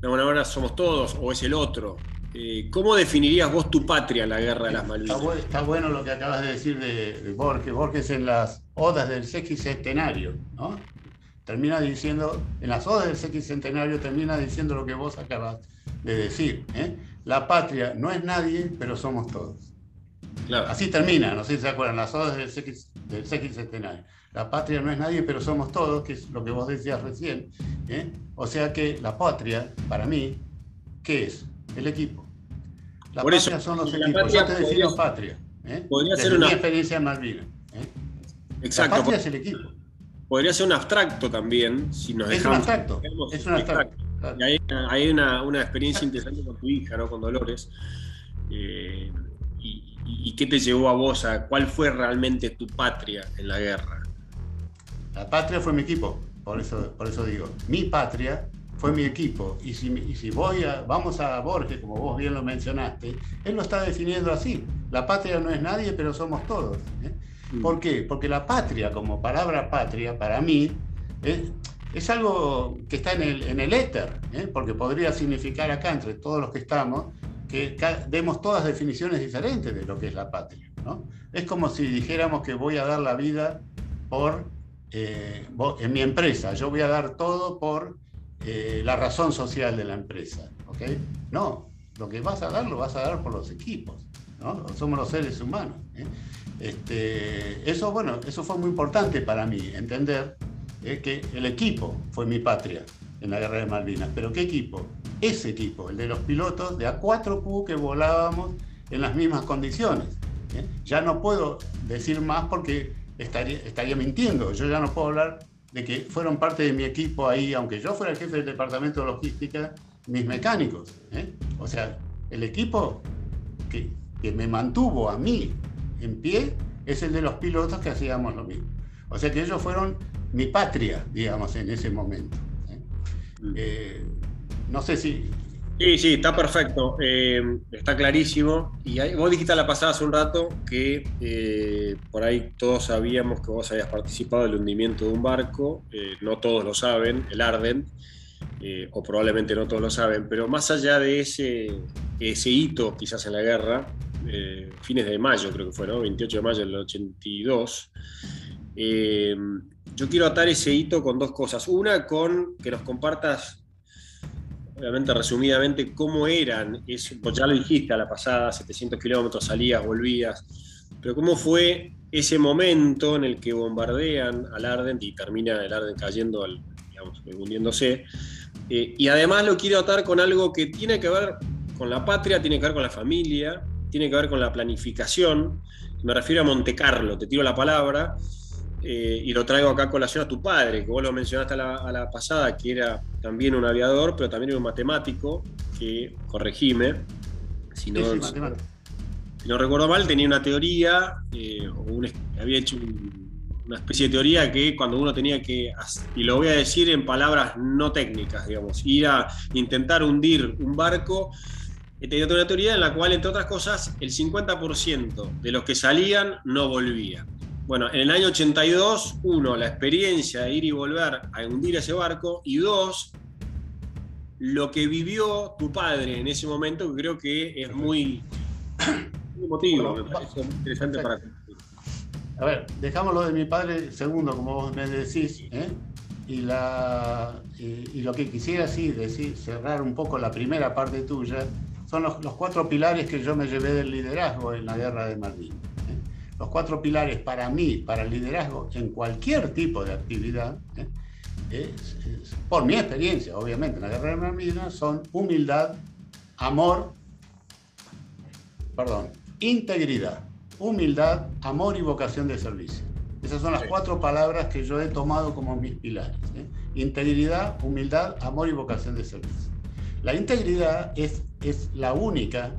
Speaker 1: de alguna manera, somos todos o es el otro. Eh, ¿Cómo definirías vos tu patria en la guerra de las Malvinas?
Speaker 2: Está, bueno lo que acabas de decir de, Borges. Borges en las odas del sexticentenario, ¿no? Termina diciendo, en las odas del sexticentenario termina diciendo lo que vos acabas de decir. ¿eh? La patria no es nadie, pero somos todos. Así termina, no sé si se acuerdan, las odas del, sexticentenario. La patria no es nadie, pero somos todos, que es lo que vos decías recién. ¿eh? O sea que la patria, para mí, ¿qué es? El equipo. La patria son los equipos. Yo te defino patria. ¿eh? Podría ser una... mi experiencia en Malvinas. ¿eh?
Speaker 1: Exacto.
Speaker 2: La patria es el equipo.
Speaker 1: Podría ser un abstracto también, si nos es Un
Speaker 2: abstracto. Es un abstracto.
Speaker 1: Y hay, una, una, experiencia interesante con tu hija, ¿no? Con Dolores. Eh, y, qué te llevó a vos a cuál fue realmente tu patria en la guerra?
Speaker 2: La patria fue mi equipo, por eso, por eso digo. Mi patria fue mi equipo. Y si, si voy a, vamos a Borges, como vos bien lo mencionaste, él lo está definiendo así. La patria no es nadie, pero somos todos. ¿eh? Mm. ¿Por qué? Porque la patria, como palabra patria, para mí, es, algo que está en el, en el éter, ¿eh? porque podría significar acá, entre todos los que estamos, que demos todas definiciones diferentes de lo que es la patria. ¿no? Es como si dijéramos que voy a dar la vida por, eh, en mi empresa, yo voy a dar todo por eh, la razón social de la empresa. ¿okay? No, lo que vas a dar lo vas a dar por los equipos, ¿no? somos los seres humanos. ¿eh? Este, eso, bueno, eso fue muy importante para mí, entender ¿eh? que el equipo fue mi patria en la guerra de Malvinas. ¿Pero qué equipo? Ese equipo, el de los pilotos de A4Q que volábamos en las mismas condiciones. Ya no puedo decir más porque estaría, estaría mintiendo. Yo ya no puedo hablar de que fueron parte de mi equipo ahí, aunque yo fuera el jefe del departamento de logística, mis mecánicos. ¿eh? O sea, el equipo que, me mantuvo a mí en pie es el de los pilotos que hacíamos lo mismo. O sea que ellos fueron mi patria, digamos, en ese momento. ¿eh? Mm. Eh, no sé si
Speaker 1: Sí, sí, está perfecto, eh, está clarísimo. Y vos dijiste a la pasada hace un rato que eh, por ahí todos sabíamos que vos habías participado del hundimiento de un barco, eh, no todos lo saben, el Arden, o probablemente no todos lo saben, pero más allá de ese, ese hito quizás en la guerra, fines de mayo creo que fue, ¿no? 28 de mayo del 82, yo quiero atar ese hito con dos cosas. Una, con que nos compartas obviamente resumidamente, cómo eran, eso, ya lo dijiste a la pasada, 700 kilómetros, salías, volvías, pero cómo fue ese momento en el que bombardean al Arden y termina el Arden cayendo, al, digamos, hundiéndose. Eh, y además lo quiero atar con algo que tiene que ver con la patria, tiene que ver con la familia, tiene que ver con la planificación. Me refiero a Monte Carlo, te tiro la palabra. Eh, y lo traigo acá a colación a tu padre, que vos lo mencionaste a la, pasada, que era también un aviador, pero también era un matemático, que, corregime, si no, si no recuerdo mal, tenía una teoría, eh, había hecho una especie de teoría que cuando uno tenía que, y lo voy a decir en palabras no técnicas, digamos, ir a intentar hundir un barco, tenía una teoría en la cual, entre otras cosas, el 50% de los que salían no volvían. Bueno, en el año 82, uno, la experiencia de ir y volver a hundir ese barco, y dos, lo que vivió tu padre en ese momento, que creo que es muy, emotivo, me parece muy interesante para
Speaker 2: A ver, dejámoslo de mi padre segundo, como vos me decís, ¿eh? y, la, y, lo que quisiera sí decir, cerrar un poco la primera parte tuya, son los, los cuatro pilares que yo me llevé del liderazgo en la guerra de Malvinas los cuatro pilares para mí, para el liderazgo en cualquier tipo de actividad, ¿eh? por mi experiencia, obviamente, en la guerra de Malvinas, son humildad, amor, perdón, integridad, humildad, amor y vocación de servicio. Esas son las cuatro palabras que yo he tomado como mis pilares. ¿eh? Integridad, humildad, amor y vocación de servicio. La integridad es, es la única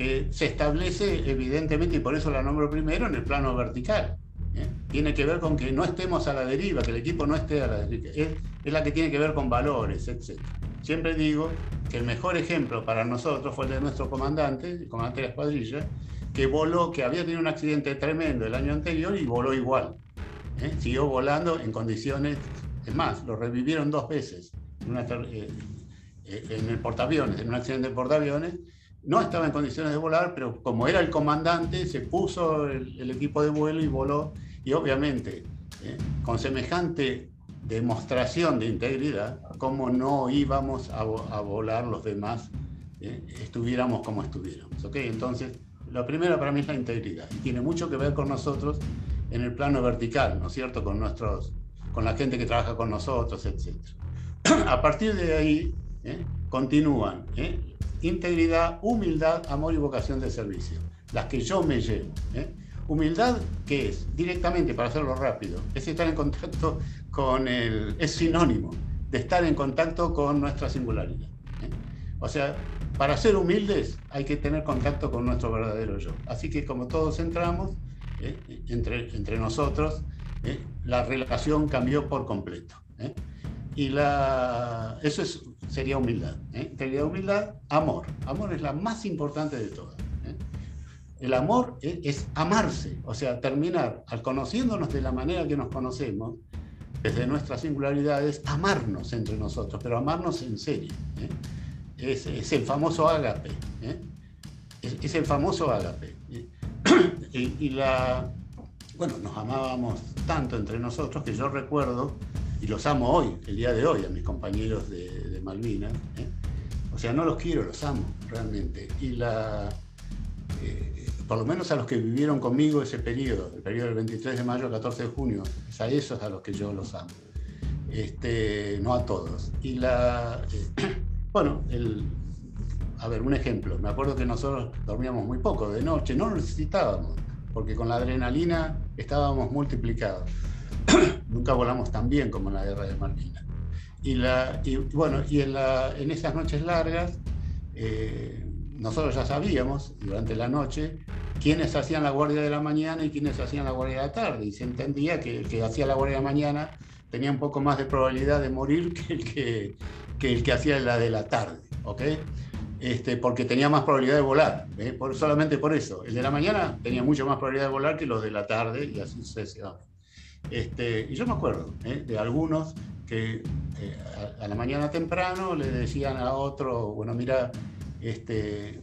Speaker 2: que se establece evidentemente, y por eso la nombro primero, en el plano vertical. ¿eh? Tiene que ver con que no estemos a la deriva, que el equipo no esté a la deriva. Es, la que tiene que ver con valores, etc. Siempre digo que el mejor ejemplo para nosotros fue el de nuestro comandante, el comandante de la escuadrilla, que voló, que había tenido un accidente tremendo el año anterior y voló igual. ¿eh? Siguió volando en condiciones, es más, lo revivieron dos veces en, eh, eh, en el portaaviones, en un accidente de portaaviones. No estaba en condiciones de volar, pero como era el comandante, se puso el, equipo de vuelo y voló. Y obviamente, con semejante demostración de integridad, como no íbamos a, volar los demás, estuviéramos como estuviéramos. ¿okay? Entonces, la primera para mí es la integridad y tiene mucho que ver con nosotros en el plano vertical, ¿no es cierto? Con, nuestros, con la gente que trabaja con nosotros, etc. A partir de ahí ¿eh? continúan ¿eh? Integridad, humildad, amor y vocación de servicio, las que yo me llevo. ¿eh? Humildad, ¿qué es? Directamente, para hacerlo rápido, es estar en contacto con el... es sinónimo de estar en contacto con nuestra singularidad. O sea, para ser humildes hay que tener contacto con nuestro verdadero yo. Así que como todos entramos, eh, entre, entre nosotros, eh, la relación cambió por completo. Eh. Y la, eso es, sería humildad. Sería humildad, amor. Amor es la más importante de todas. El amor es, amarse, o sea, terminar al conociéndonos de la manera que nos conocemos, desde nuestras singularidades, amarnos entre nosotros, pero amarnos en serio es, el famoso ágape. ¿eh? Es, el famoso ágape. Y, la, bueno, nos amábamos tanto entre nosotros que yo recuerdo, y los amo hoy, el día de hoy, a mis compañeros de, Malvinas. ¿eh? O sea, no los quiero, los amo realmente. Y la, eh, por lo menos a los que vivieron conmigo ese periodo, el periodo del 23 de mayo al 14 de junio, es a esos a los que yo los amo. Este, no a todos. Y la, bueno, el, a ver, un ejemplo. Me acuerdo que nosotros dormíamos muy poco de noche, no lo necesitábamos, porque con la adrenalina estábamos multiplicados. Nunca volamos tan bien como en la guerra de Malvinas. Y, bueno, y en, la, esas noches largas, eh, nosotros ya sabíamos durante la noche quiénes hacían la guardia de la mañana y quiénes hacían la guardia de la tarde. Y se entendía que el que hacía la guardia de la mañana tenía un poco más de probabilidad de morir que el que, que el que hacía la de la tarde, ¿ok? Este, porque tenía más probabilidad de volar, ¿eh? solamente por eso. El de la mañana tenía mucho más probabilidad de volar que los de la tarde y así sucesivamente. Este, y yo me acuerdo ¿eh? de algunos que eh, a, la mañana temprano le decían a otro, bueno, mira, este,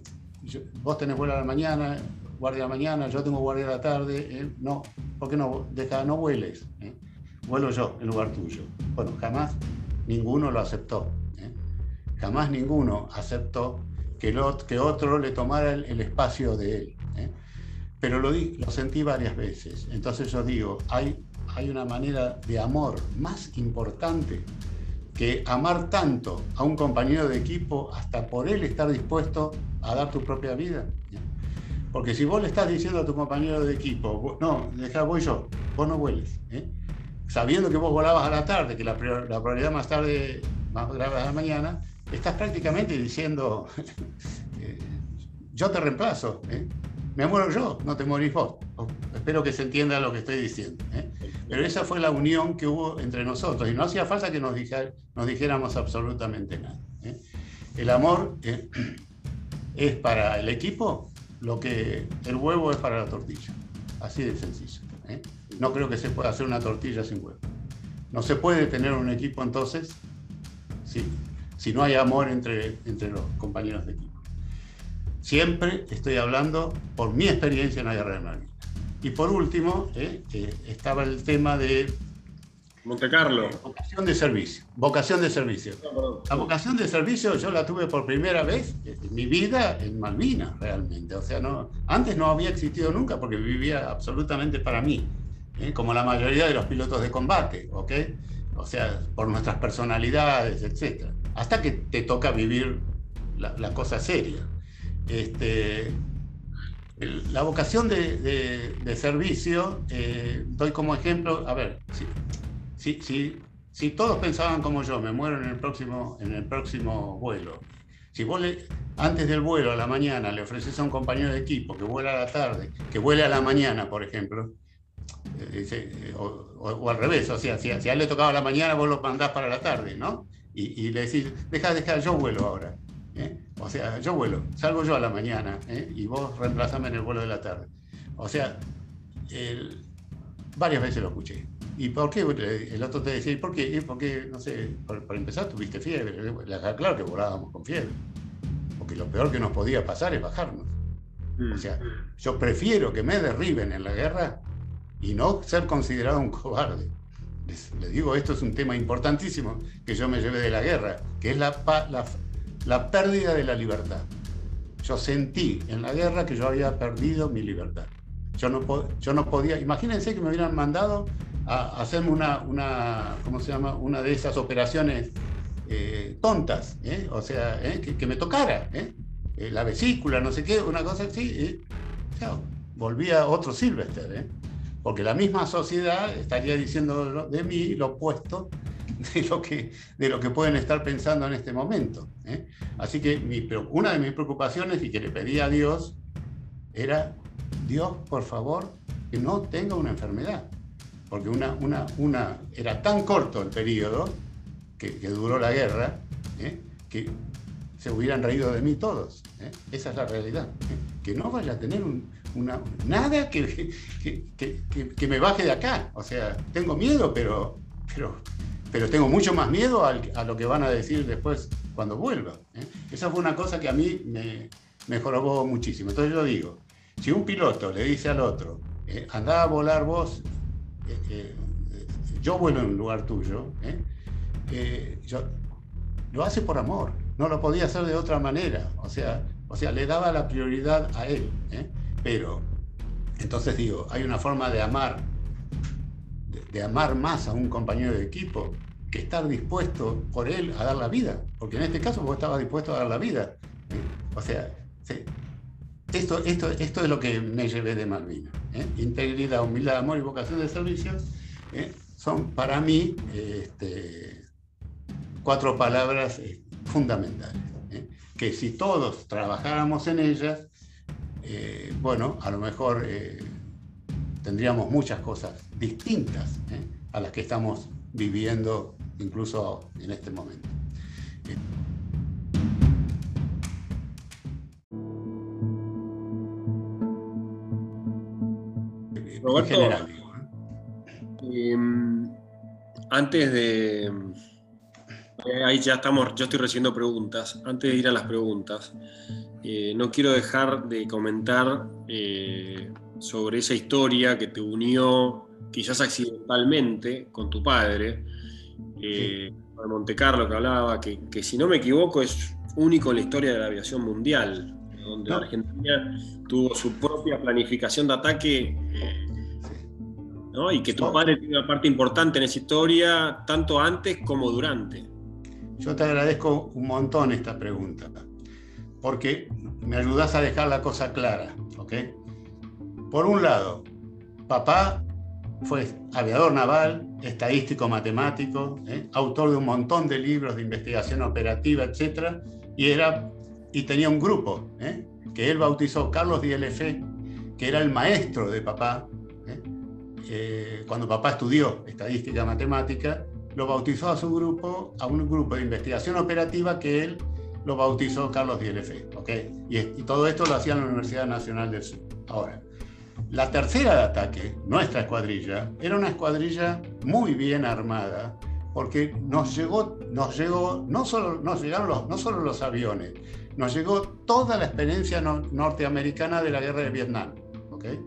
Speaker 2: vos tenés vuelo a la mañana, guardia a la mañana, yo tengo guardia a la tarde, no, ¿por qué no? Deja, no vueles, vuelo yo en lugar tuyo. Bueno, jamás ninguno lo aceptó. Jamás ninguno aceptó que, que otro le tomara el, espacio de él. ¿eh? Pero lo, lo sentí varias veces. Entonces yo digo, hay, hay una manera de amor más importante que amar tanto a un compañero de equipo hasta por él estar dispuesto a dar tu propia vida. Porque si vos le estás diciendo a tu compañero de equipo, no, deja, voy yo, vos no vueles. ¿eh? Sabiendo que vos volabas a la tarde, que la, la probabilidad más tarde, más grave a la mañana, estás prácticamente diciendo, eh, yo te reemplazo, ¿eh? me muero yo, no te morís vos. Espero que se entienda lo que estoy diciendo. ¿eh? Pero esa fue la unión que hubo entre nosotros y no hacía falta que nos, nos dijéramos absolutamente nada. El amor es para el equipo lo que el huevo es para la tortilla. Así de sencillo. No creo que se pueda hacer una tortilla sin huevo. No se puede tener un equipo entonces sí, si no hay amor entre, entre los compañeros de equipo. Siempre estoy hablando por mi experiencia en la guerra de Malvinas. Y por último, eh, estaba el tema de
Speaker 1: Monte Carlo.
Speaker 2: Vocación de servicio. Vocación de servicio. La vocación de servicio yo la tuve por primera vez en mi vida en Malvinas, realmente. O sea, no, antes no había existido nunca porque vivía absolutamente para mí, eh, como la mayoría de los pilotos de combate, ¿ok? O sea, por nuestras personalidades, etc hasta que te toca vivir la, cosa seria. Este, la vocación de, servicio, eh, doy como ejemplo, a ver, si, si, si, todos pensaban como yo, me muero en el próximo, en el próximo vuelo, si vos antes del vuelo a la mañana le ofreces a un compañero de equipo que vuela a la tarde, que vuele a la mañana, por ejemplo, eh, eh, o, al revés, o sea, si, si, a él le tocaba la mañana, vos lo mandás para la tarde, ¿no? y, le decís, deja, deja, yo vuelo ahora. ¿eh? O sea, yo vuelo, salgo yo a la mañana ¿eh? y vos reemplazame en el vuelo de la tarde. O sea, varias veces lo escuché. ¿Y por qué? El otro te decía, ¿y por qué? Porque, no sé, por, empezar tuviste fiebre. Claro que volábamos con fiebre. Porque lo peor que nos podía pasar es bajarnos. Mm. O sea, yo prefiero que me derriben en la guerra y no ser considerado un cobarde. Les, digo, esto es un tema importantísimo que yo me llevé de la guerra, que es la, la, la pérdida de la libertad. Yo sentí en la guerra que yo había perdido mi libertad. Yo no, yo no podía, imagínense que me hubieran mandado a, hacerme una, una, ¿cómo se llama? Una de esas operaciones eh, tontas, ¿eh? o sea, ¿eh? que, me tocara, la vesícula, no sé qué, una cosa así, volvía otro Sylvester, porque la misma sociedad estaría diciendo de mí lo opuesto de lo que, de lo que pueden estar pensando en este momento. Así que mi, una de mis preocupaciones y que le pedí a Dios era, Dios, por favor, que no tenga una enfermedad porque una, una, una, era tan corto el periodo que, duró la guerra, ¿eh? que se hubieran reído de mí todos. ¿eh? Esa es la realidad. ¿eh? Que no vaya a tener una, nada que, que, me baje de acá. O sea, tengo miedo, pero, pero, pero tengo mucho más miedo a lo que van a decir después cuando vuelva. Esa fue una cosa que a mí me, me jorobó muchísimo. Entonces yo digo, si un piloto le dice al otro, anda a volar vos eh, yo vuelo en un lugar tuyo, ¿eh? Eh, yo, lo hace por amor, no lo podía hacer de otra manera, o sea, o sea le daba la prioridad a él, pero entonces digo, hay una forma de amar, amar más a un compañero de equipo que estar dispuesto por él a dar la vida, porque en este caso vos estabas dispuesto a dar la vida, o sea, esto, esto, esto es lo que me llevé de Malvinas. ¿eh? Integridad, humildad, amor y vocación de servicio ¿eh? son para mí este, cuatro palabras eh, fundamentales. Que si todos trabajáramos en ellas, bueno, a lo mejor tendríamos muchas cosas distintas a las que estamos viviendo incluso en este momento.
Speaker 1: Roberto, em, antes de. Eh, ahí ya estamos, yo estoy recibiendo preguntas. Antes de ir a las preguntas, eh, no quiero dejar de comentar eh, sobre esa historia que te unió, quizás accidentalmente, con tu padre, de Monte Carlo, que hablaba, que, que si no me equivoco es único en la historia de la aviación mundial, donde Argentina tuvo su propia planificación de ataque y que tu padre tiene una parte importante en esa historia, tanto antes como durante.
Speaker 2: Yo te agradezco un montón esta pregunta, porque me ayudas a dejar la cosa clara, ¿ok? Por un lado, papá fue aviador naval, estadístico matemático, ¿eh? autor de un montón de libros de investigación operativa, etc. Y, era, y tenía un grupo ¿eh? que él bautizó Carlos DLF, que era el maestro de papá eh, cuando papá estudió estadística matemática, lo bautizó a su grupo, a un grupo de investigación operativa que él lo bautizó Carlos DLF. ¿okay? Y, y todo esto lo hacía en la Universidad Nacional del Sur. Ahora, la tercera de ataque, nuestra escuadrilla, era una escuadrilla muy bien armada, porque nos llegó, nos llegó, no solo, nos llegaron los, no solo los aviones, nos llegó toda la experiencia norteamericana de la guerra de Vietnam. ¿okay?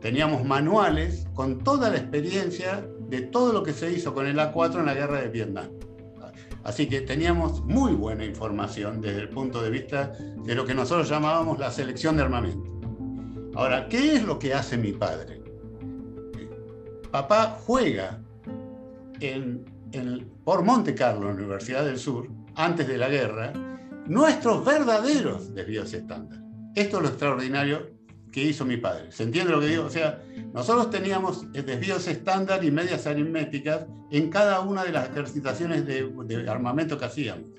Speaker 2: Teníamos manuales con toda la experiencia de todo lo que se hizo con el A4 en la guerra de Vietnam. Así que teníamos muy buena información desde el punto de vista de lo que nosotros llamábamos la selección de armamento. Ahora, ¿qué es lo que hace mi padre? Papá juega por Monte Carlo, en la Universidad del Sur, antes de la guerra, nuestros verdaderos desvíos estándar. Esto es lo extraordinario que hizo mi padre. ¿Se entiende lo que digo? O sea, nosotros teníamos desvíos estándar y medias aritméticas en cada una de las ejercitaciones de, armamento que hacíamos.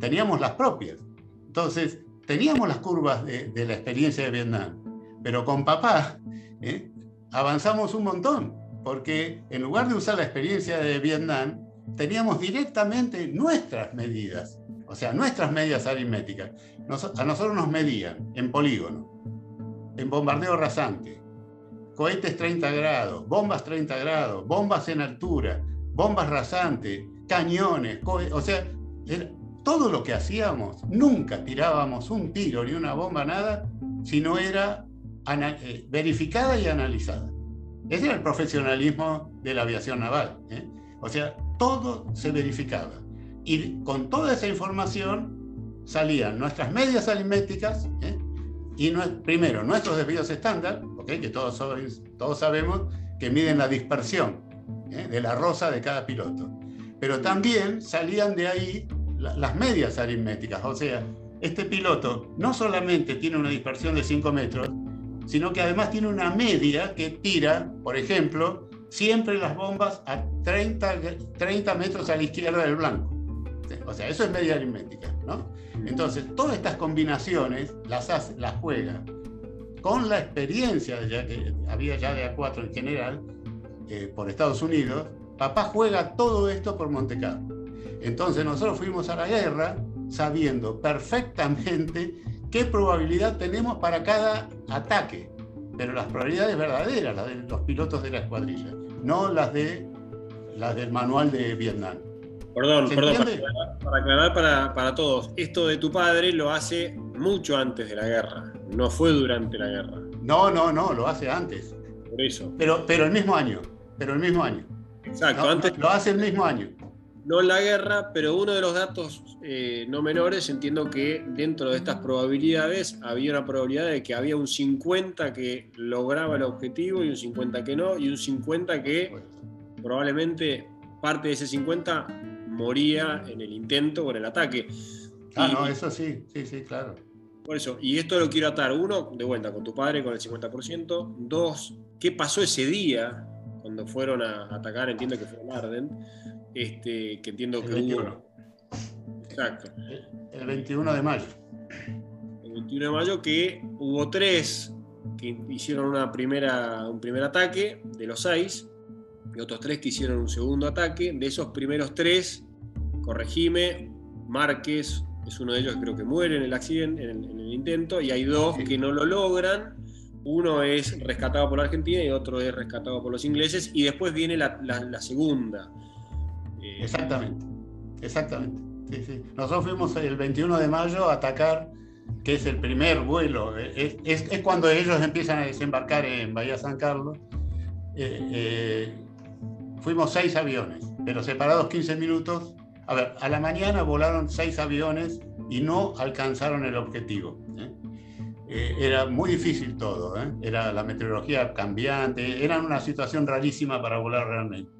Speaker 2: Teníamos las propias. Entonces, teníamos las curvas de, la experiencia de Vietnam, pero con papá ¿eh? avanzamos un montón, porque en lugar de usar la experiencia de Vietnam, teníamos directamente nuestras medidas O sea, nuestras medias aritméticas. a nosotros nos medían en polígono, en bombardeo rasante, cohetes 30 grados, bombas 30 grados, bombas en altura, bombas rasantes, cañones, o sea, todo lo que hacíamos, nunca tirábamos un tiro ni una bomba, nada, si no era eh, verificada y analizada. Ese era el profesionalismo de la aviación naval. ¿eh? O sea, todo se verificaba. Y con toda esa información salían nuestras medias aritméticas ¿eh? y primero nuestros desvíos estándar, que todos, todos sabemos que miden la dispersión de la rosa de cada piloto. Pero también salían de ahí las medias aritméticas, o sea, este piloto no solamente tiene una dispersión de 5 metros, sino que además tiene una media que tira, por ejemplo, siempre las bombas a 30, 30 metros a la izquierda del blanco. O sea, eso es media aritmética, ¿no? Entonces, todas estas combinaciones las, hace, las juega con la experiencia ya que había ya de A4 en general eh, por Estados Unidos. Papá juega todo esto por Monte Carlo. Entonces, nosotros fuimos a la guerra sabiendo perfectamente qué probabilidad tenemos para cada ataque, pero las probabilidades verdaderas, las de los pilotos de la escuadrilla, no las de las del manual de Vietnam.
Speaker 1: Perdón, perdón, para aclarar, para, para, todos, esto de tu padre lo hace mucho antes de la guerra, no fue durante la guerra.
Speaker 2: No, no, no, lo hace antes.
Speaker 1: Por eso.
Speaker 2: Pero, pero el mismo año, pero el mismo año.
Speaker 1: Exacto, antes.
Speaker 2: Lo hace el mismo año
Speaker 1: no en la guerra, pero uno de los datos eh, no menores, entiendo que dentro de estas probabilidades había una probabilidad de que había un 50 que lograba el objetivo y un 50 que no, y un 50 que probablemente parte de ese 50 moría en el intento o en el ataque.
Speaker 2: Ah, no, eso sí, sí, sí, claro.
Speaker 1: Por eso, y esto lo quiero atar. Uno, de vuelta, con tu padre con el 50%. Dos, ¿qué pasó ese día cuando fueron a atacar? Entiendo que fue en Arden este, que entiendo que hubo.
Speaker 2: Exacto. El 21 de mayo.
Speaker 1: El 21 de mayo que hubo tres que hicieron una primera, un primer ataque de los seis y otros tres que hicieron un segundo ataque. De esos primeros tres, corregime, Márquez es uno de ellos que creo que muere en el accidente, en el, intento, y hay dos que no lo logran. Uno es rescatado por Argentina y otro es rescatado por los ingleses, y después viene la, la segunda,
Speaker 2: Exactamente, exactamente. Nosotros fuimos el 21 de mayo a atacar, que es el primer vuelo, es, cuando ellos empiezan a desembarcar en Bahía San Carlos. Eh, eh, fuimos seis aviones, pero separados 15 minutos. A ver, a la mañana volaron seis aviones y no alcanzaron el objetivo. ¿eh? era muy difícil todo, era la meteorología cambiante, era una situación rarísima para volar realmente.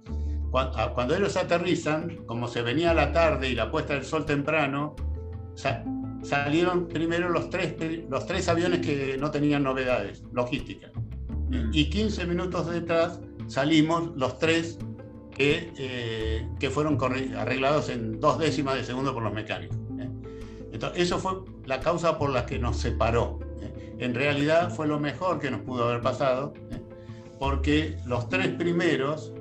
Speaker 2: Ah, cuando ellos aterrizan, como se venía la tarde y la puesta del sol temprano, salieron primero los tres, los tres aviones que no tenían novedades, logística. Mm. Y 15 minutos detrás salimos los tres que, eh, que fueron arreglados en dos décimas de segundo por los mecánicos. ¿eh? Entonces, eso fue la causa por la que nos separó. ¿eh? En realidad fue lo mejor que nos pudo haber pasado, porque los tres primeros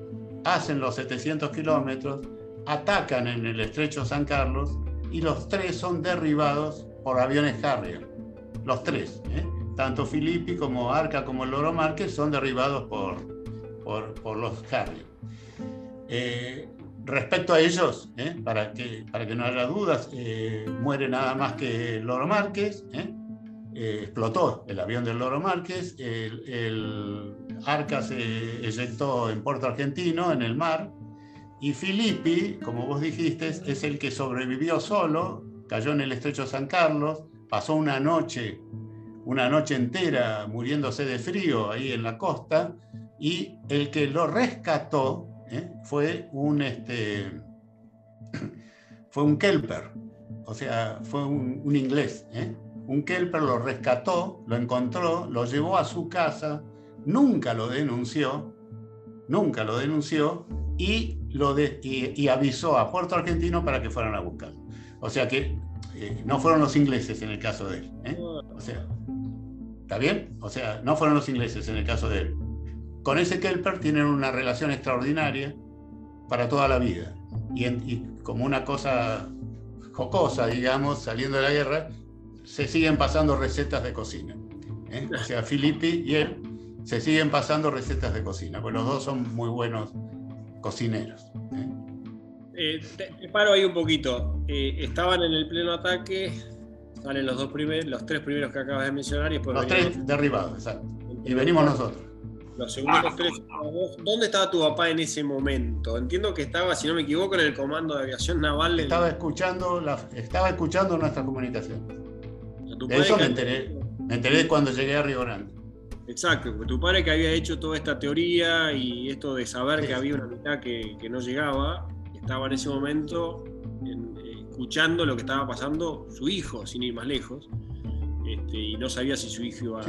Speaker 2: hacen los 700 kilómetros, atacan en el estrecho San Carlos y los tres son derribados por aviones Harrier. Los tres, ¿eh? tanto Filippi como Arca como Loro Márquez son derribados por, por, los Harrier. Eh, respecto a ellos, ¿eh? para, que, para que no haya dudas, muere nada más que Loro Márquez, explotó el avión del Loro Márquez, el Arca se eyectó en Puerto Argentino, en el mar, y Filippi, como vos dijiste, es el que sobrevivió solo, cayó en el estrecho San Carlos, pasó una noche, una noche entera muriéndose de frío ahí en la costa, y el que lo rescató ¿eh? fue un este, fue un Kelper, o sea, fue un, inglés. ¿eh? Un Kelper lo rescató, lo encontró, lo llevó a su casa, nunca lo denunció, nunca lo denunció y, lo y, avisó a Puerto Argentino para que fueran a buscarlo. O sea que eh, no fueron los ingleses en el caso de él. ¿eh? O sea, ¿está bien? O sea, no fueron los ingleses en el caso de él. Con ese Kelper tienen una relación extraordinaria para toda la vida. Y, y como una cosa jocosa, digamos, saliendo de la guerra, se siguen pasando recetas de cocina. ¿eh? O sea, Filippi y él se siguen pasando recetas de cocina, pues los dos son muy buenos cocineros. ¿eh?
Speaker 1: Eh, te, paro ahí un poquito. estaban en el pleno ataque, salen los dos primeros, los tres primeros que acabas de mencionar y después
Speaker 2: los tres derribados, exacto. Y venimos nosotros.
Speaker 1: Los segundos tres. ¿Dónde estaba tu papá en ese momento? Entiendo que estaba, si no me equivoco, en el comando de aviación naval.
Speaker 2: Estaba escuchando, la, estaba escuchando nuestra comunicación. De eso me enteré, me enteré cuando llegué a Río Grande.
Speaker 1: Exacto, porque tu padre que había hecho toda esta teoría y esto de saber que había una mitad que, no llegaba, estaba en ese momento escuchando lo que estaba pasando su hijo, sin ir más lejos, este, y no sabía si su hijo iba,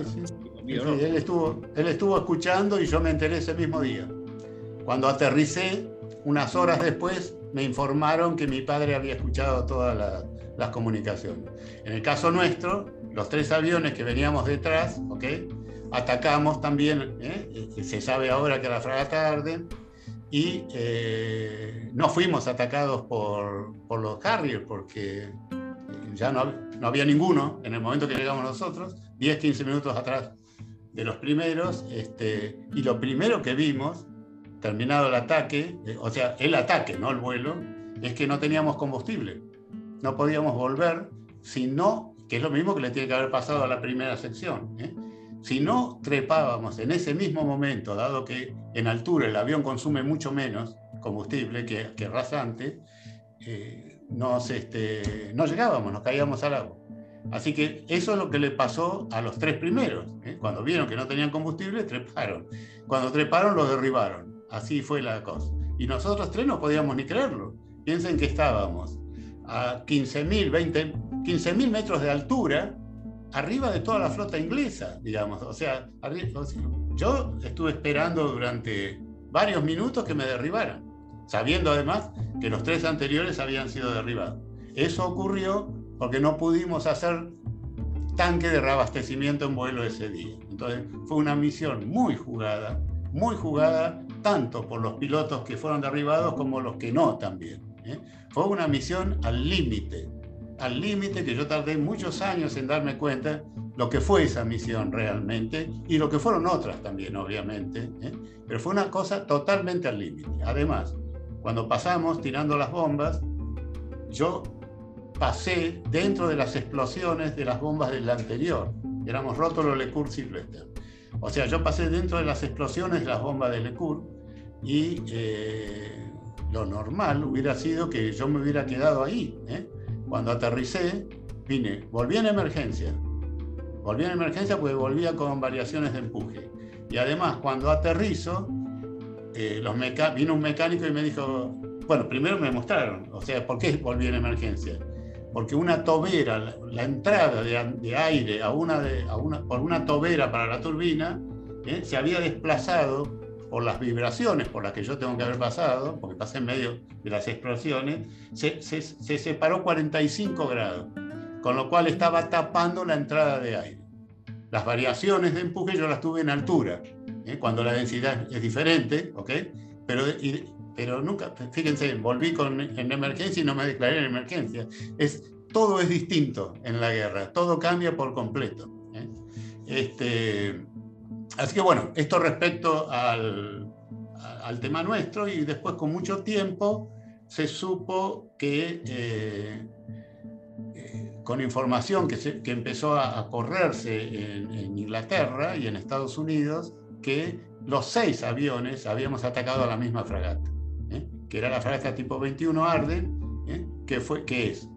Speaker 2: él, estuvo, él estuvo escuchando y yo me enteré ese mismo día. Cuando aterricé, unas horas después, me informaron que mi padre había escuchado todas las comunicaciones. En el caso nuestro, los tres aviones que veníamos detrás, atacamos también, ¿eh? se sabe ahora que la fragata arde, y eh, no fuimos atacados por, por los Harriers porque ya no, no, había ninguno en el momento que llegamos nosotros, 10, 15 minutos atrás de los primeros, este, y lo primero que vimos, terminado el ataque, eh, o sea, el ataque, no el vuelo, es que no teníamos combustible. No podíamos volver si no, que es lo mismo que le tiene que haber pasado a la primera sección. ¿eh? Si no trepábamos en ese mismo momento, dado que en altura el avión consume mucho menos combustible que, que rasante, eh, este, no llegábamos, nos caíamos al agua. Así que eso es lo que le pasó a los tres primeros. ¿eh? Cuando vieron que no tenían combustible, treparon. Cuando treparon, los derribaron. Así fue la cosa. Y nosotros tres no podíamos ni creerlo. Piensen que estábamos a 15.000, 20, 15.000 metros de altura, arriba de toda la flota inglesa, digamos. O sea, yo estuve esperando durante varios minutos que me derribaran, sabiendo además que los tres anteriores habían sido derribados. Eso ocurrió porque no pudimos hacer tanque de reabastecimiento en vuelo ese día. Entonces fue una misión muy jugada, muy jugada tanto por los pilotos que fueron derribados como los que no también. ¿Eh? Fue una misión al límite, al límite que yo tardé muchos años en darme cuenta lo que fue esa misión realmente y lo que fueron otras también, obviamente. ¿eh? Pero fue una cosa totalmente al límite. Además, cuando pasamos tirando las bombas, yo pasé dentro de las explosiones de las bombas del anterior. Éramos Rótolo, Lecourt, Silvester. O sea, yo pasé dentro de las explosiones de las bombas de Lecourt y eh, lo normal hubiera sido que yo me hubiera quedado ahí. ¿eh? Cuando aterricé, vine, volví en emergencia. Volví en emergencia porque volvía con variaciones de empuje. Y además, cuando aterrizo, eh, vino un mecánico y me dijo, bueno, primero me mostraron, o sea, ¿por qué volví en emergencia? porque una tobera, la, entrada de, aire a una, por una tobera para la turbina, ¿eh? se había desplazado por las vibraciones por las que yo tengo que haber pasado, porque pasé en medio de las explosiones, se, se, separó 45 grados, con lo cual estaba tapando la entrada de aire. Las variaciones de empuje yo las tuve en altura, ¿eh? cuando la densidad es diferente, ¿ok? Pero pero nunca, fíjense, volví con, en emergencia y no me declaré en emergencia. Es, todo es distinto en la guerra, todo cambia por completo. ¿eh? Este, así que bueno, esto respecto al, al, tema nuestro y después con mucho tiempo se supo que eh, eh, con información que, empezó a, correrse en, Inglaterra y en Estados Unidos, que los seis aviones habíamos atacado a la misma fragata que era la fragata tipo 21 Arden, ¿eh? que, fue, que es,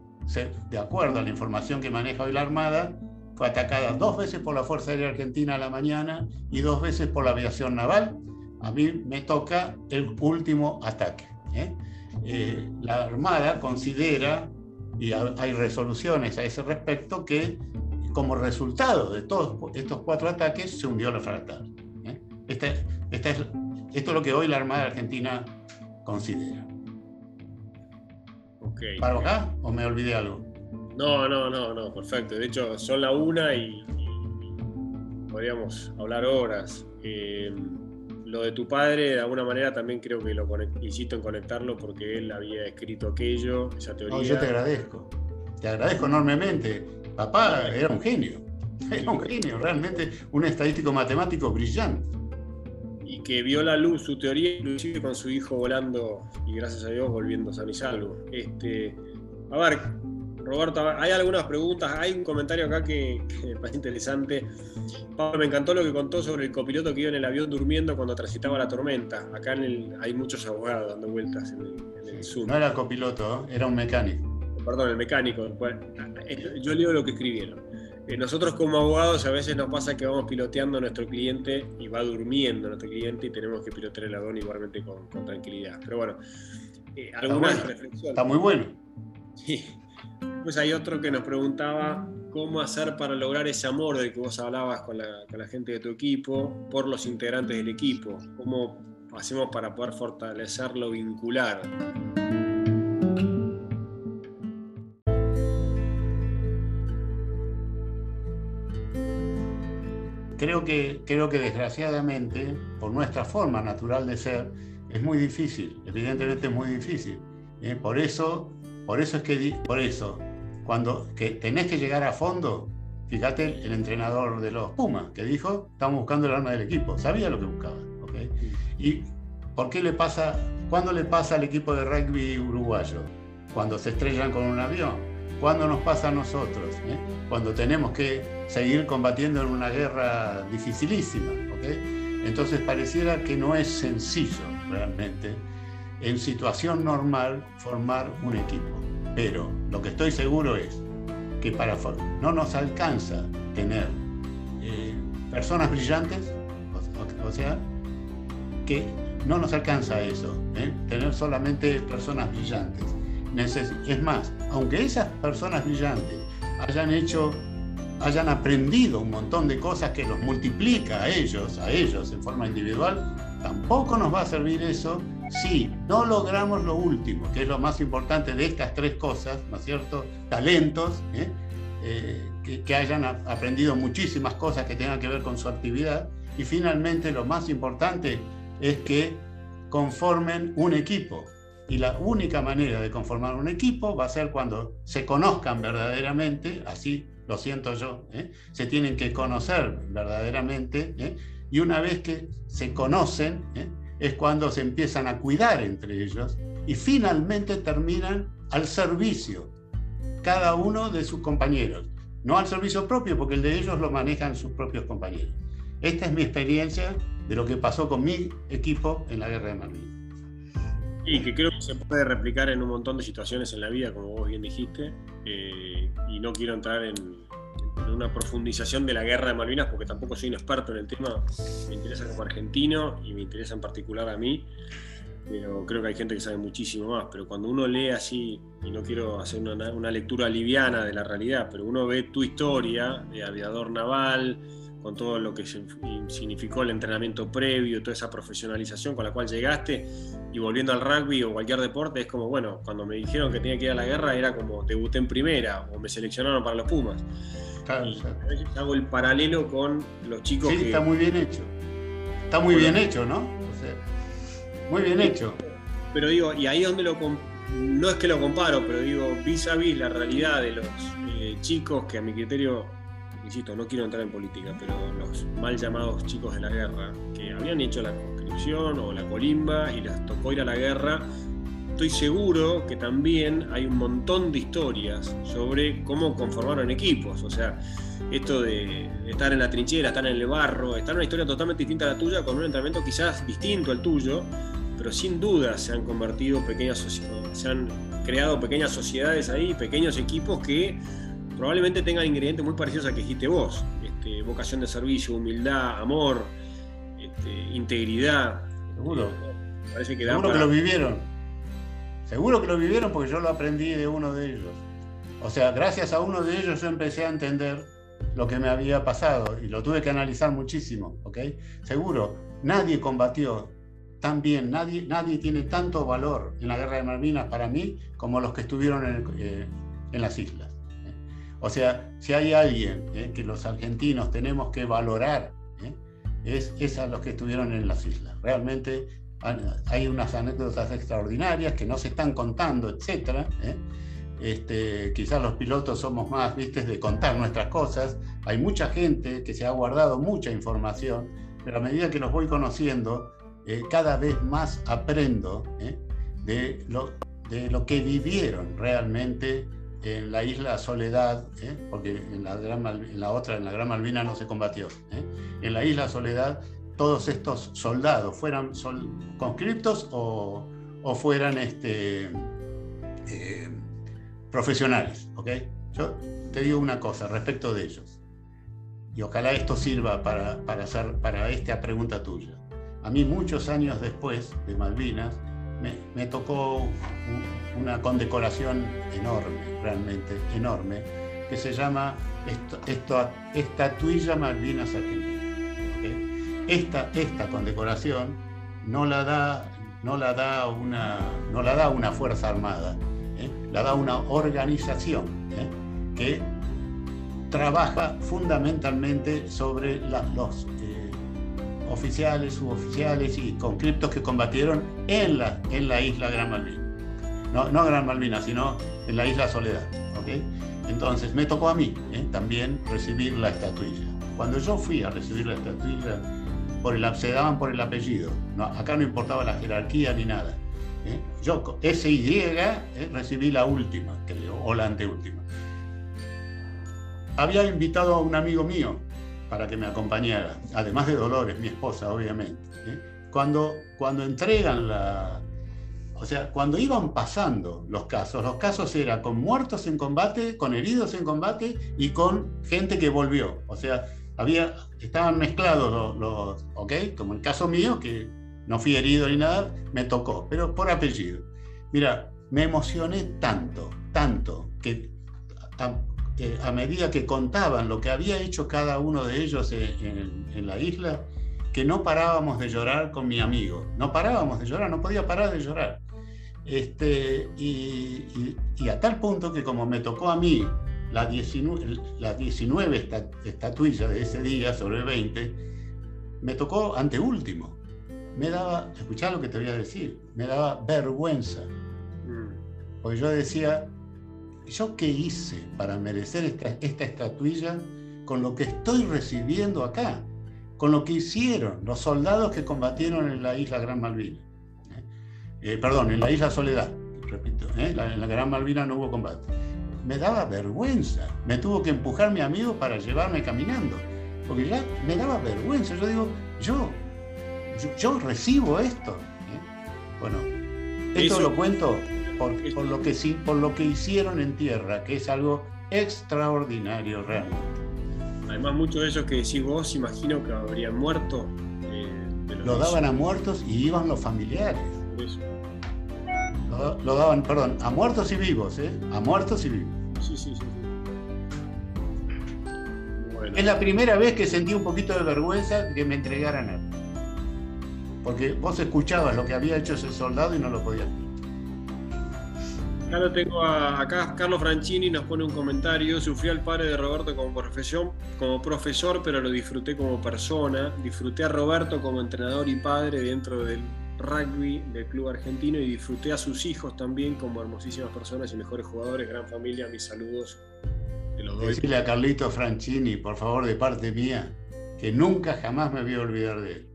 Speaker 2: de acuerdo a la información que maneja hoy la Armada, fue atacada dos veces por la Fuerza Aérea Argentina a la mañana y dos veces por la aviación naval. A mí me toca el último ataque. ¿eh? Eh, la Armada considera, y hay resoluciones a ese respecto, que como resultado de todos estos cuatro ataques se hundió la fragata. Este, este es, esto es lo que hoy la Armada Argentina considera.
Speaker 1: Okay.
Speaker 2: ¿Paro acá o me olvidé algo?
Speaker 1: No, no, no, no, perfecto. De hecho, son la una y, podríamos hablar horas. Eh, lo de tu padre, de alguna manera también creo que lo insisto en conectarlo porque él había escrito aquello, esa teoría.
Speaker 2: yo te agradezco, te agradezco enormemente. Papá era un genio, era un genio, realmente un estadístico matemático brillante.
Speaker 1: Y que vio la luz su teoría, inclusive con su hijo volando y gracias a Dios volviendo a y salvo. Este, a ver, Roberto, hay algunas preguntas. Hay un comentario acá que, me parece interesante. Pablo, me encantó lo que contó sobre el copiloto que iba en el avión durmiendo cuando transitaba la tormenta. Acá hay muchos abogados dando vueltas en el, Zoom.
Speaker 2: No era copiloto, era un mecánico.
Speaker 1: Perdón, el mecánico. Yo leo lo que escribieron. Eh, nosotros como abogados a veces nos pasa que vamos piloteando a nuestro cliente y va durmiendo nuestro cliente y tenemos que pilotear el avión igualmente con, tranquilidad. Pero bueno,
Speaker 2: eh, algunas reflexiones. Está muy bueno.
Speaker 1: Sí. Pues hay otro que nos preguntaba cómo hacer para lograr ese amor del que vos hablabas con la, gente de tu equipo, por los integrantes del equipo. ¿Cómo hacemos para poder fortalecerlo vincular?
Speaker 2: Creo que, creo que desgraciadamente, por nuestra forma natural de ser, es muy difícil, evidentemente es muy difícil. ¿eh? Por eso, por eso es que, por eso, cuando que tenés que llegar a fondo, fíjate el, entrenador de los Pumas, que dijo, estamos buscando el arma del equipo, sabía lo que buscaba. ¿Y por qué le pasa, cuándo le pasa al equipo de rugby uruguayo? Cuando se estrellan con un avión. ¿Cuándo nos pasa a nosotros? ¿Eh? Cuando tenemos que seguir combatiendo en una guerra dificilísima. Entonces pareciera que no es sencillo realmente en situación normal formar un equipo. Pero lo que estoy seguro es que para no nos alcanza tener eh, personas brillantes, o, sea, que no nos alcanza eso, ¿eh? tener solamente personas brillantes. es más, aunque esas personas brillantes hayan hecho, hayan aprendido un montón de cosas que los multiplica a ellos, a ellos en forma individual, tampoco nos va a servir eso si no logramos lo último, que es lo más importante de estas tres cosas, ¿no es cierto? Talentos, ¿eh? Eh, que, hayan aprendido muchísimas cosas que tengan que ver con su actividad. Y finalmente lo más importante es que conformen un equipo. Y la única manera de conformar un equipo va a ser cuando se conozcan verdaderamente, así lo siento yo, ¿eh? se tienen que conocer verdaderamente, y una vez que se conocen, es cuando se empiezan a cuidar entre ellos y finalmente terminan al servicio, cada uno de sus compañeros. No al servicio propio, porque el de ellos lo manejan sus propios compañeros. Esta es mi experiencia de lo que pasó con mi equipo en la guerra de Malvinas.
Speaker 1: Y que creo que se puede replicar en un montón de situaciones en la vida, como vos bien dijiste, eh, y no quiero entrar en, una profundización de la guerra de Malvinas, porque tampoco soy un experto en el tema, me interesa como argentino y me interesa en particular a mí, pero creo que hay gente que sabe muchísimo más. Pero cuando uno lee así, y no quiero hacer una, una lectura liviana de la realidad, pero uno ve tu historia de aviador naval, con todo lo que significó el entrenamiento previo, toda esa profesionalización con la cual llegaste, y volviendo al rugby o cualquier deporte, es como, bueno, cuando me dijeron que tenía que ir a la guerra, era como debuté en primera o me seleccionaron para los Pumas. A veces hago el paralelo con los chicos
Speaker 2: sí, está muy bien hecho. Está muy bien hecho, ¿no? muy bien hecho.
Speaker 1: Pero digo, y ahí es donde lo no es que lo comparo, pero digo, vis a vis la realidad de los eh, chicos que a mi criterio insisto, no quiero entrar en política, pero los mal llamados chicos de la guerra, que habían hecho la conscripción o la colimba y les tocó ir a la guerra, estoy seguro que también hay un montón de historias sobre cómo conformaron equipos. O sea, esto de, estar en la trinchera, estar en el barro, estar en una historia totalmente distinta a la tuya, con un entrenamiento quizás distinto al tuyo, pero sin duda se han convertido pequeñas se han creado pequeñas sociedades ahí, pequeños equipos que probablemente tengan ingredientes muy parecidos a que dijiste vos. Este, vocación de servicio, humildad, amor, este, integridad.
Speaker 2: Seguro. Parece que Seguro que lo vivieron. Seguro que lo vivieron porque yo lo aprendí de uno de ellos. O sea, gracias a uno de ellos yo empecé a entender lo que me había pasado y lo tuve que analizar muchísimo, ¿ok? Seguro, nadie combatió tan bien, nadie, nadie tiene tanto valor en la guerra de Malvinas para mí como los que estuvieron en eh, las islas. O sea, si hay alguien eh, que los argentinos tenemos que valorar, eh, es, es a los que estuvieron en las islas. Realmente hay unas anécdotas extraordinarias que no se están contando, etc. ¿eh? Este, quizás los pilotos somos más, vistes, de contar nuestras cosas. Hay mucha gente que se ha guardado mucha información, pero a medida que los voy conociendo, eh, cada vez más aprendo ¿eh? de, lo, de lo que vivieron realmente en la isla Soledad, porque en la, en la, otra, en la Gran Malvina, no se combatió. En la isla Soledad todos estos soldados, fueran conscriptos o, fueran este, eh, profesionales. ¿okay? Yo te digo una cosa respecto de ellos, y ojalá esto sirva para, hacer, para esta pregunta tuya. A mí muchos años después de Malvinas me, tocó una condecoración enorme, realmente enorme, que se llama Estatuilla Malvinas Argentina. Esta, esta condecoración no la da, no la da, una, no la da una fuerza armada, ¿eh? la da una organización ¿eh? que trabaja fundamentalmente sobre los eh, oficiales, suboficiales y conscriptos que combatieron en la, en la isla Gran Malvina. No, no Gran Malvina, sino en la isla Soledad. Entonces me tocó a mí también recibir la estatuilla. Cuando yo fui a recibir la estatuilla, por el, se daban por el apellido. No, acá no importaba la jerarquía ni nada. ¿eh? Yo, SY, ¿eh? recibí la última, creo, o la anteúltima. Había invitado a un amigo mío para que me acompañara, además de Dolores, mi esposa, obviamente. ¿eh? Cuando, cuando entregan la, o sea, cuando iban pasando los casos, los casos eran con muertos en combate, con heridos en combate y con gente que volvió. O sea, había, estaban mezclados los, ¿ok? Como el caso mío, que no fui herido ni nada, me tocó, pero por apellido. Mira, me emocioné tanto, tanto, que a, medida que contaban lo que había hecho cada uno de ellos en, la isla, que no parábamos de llorar con mi amigo, no parábamos de llorar, no podía parar de llorar. Este, y, y a tal punto que como me tocó a mí las 19, la 19 estatuillas de ese día sobre 20, me tocó anteúltimo. Me daba, escuchá lo que te voy a decir, me daba vergüenza. Mm. Porque yo decía, ¿yo qué hice para merecer esta, esta estatuilla con lo que estoy recibiendo acá? Con lo que hicieron los soldados que combatieron en la isla Gran Malvina. Eh, perdón, en la isla Soledad, repito, ¿eh? en la Gran Malvina no hubo combate me daba vergüenza. Me tuvo que empujar mi amigo para llevarme caminando. Porque ya me daba vergüenza. Yo digo, yo, yo, recibo esto. ¿eh? Bueno, esto lo cuento por, lo que, por lo que hicieron en tierra, que es algo extraordinario realmente.
Speaker 1: Además, muchos de esos que decís vos, imagino que habrían muerto.
Speaker 2: Eh, lo daban a muertos y iban los familiares. Lo, daban, perdón, a muertos y vivos, ¿eh? A muertos y vivos. Sí, sí, sí. Es la primera vez que sentí un poquito de vergüenza que me entregaran a él. Porque vos escuchabas lo que había hecho ese soldado y no lo podías
Speaker 1: Acá lo tengo acá Carlos Franchini nos pone un comentario. Sufrí al padre de Roberto como profesión, como profesor, pero lo disfruté como persona. Disfruté a Roberto como entrenador y padre dentro del rugby del club argentino y disfruté a sus hijos también como hermosísimas personas y mejores jugadores, gran familia, mis saludos.
Speaker 2: Te los doy. Decirle a Carlito Franchini, por favor, de parte mía, que nunca jamás me voy a olvidar de él.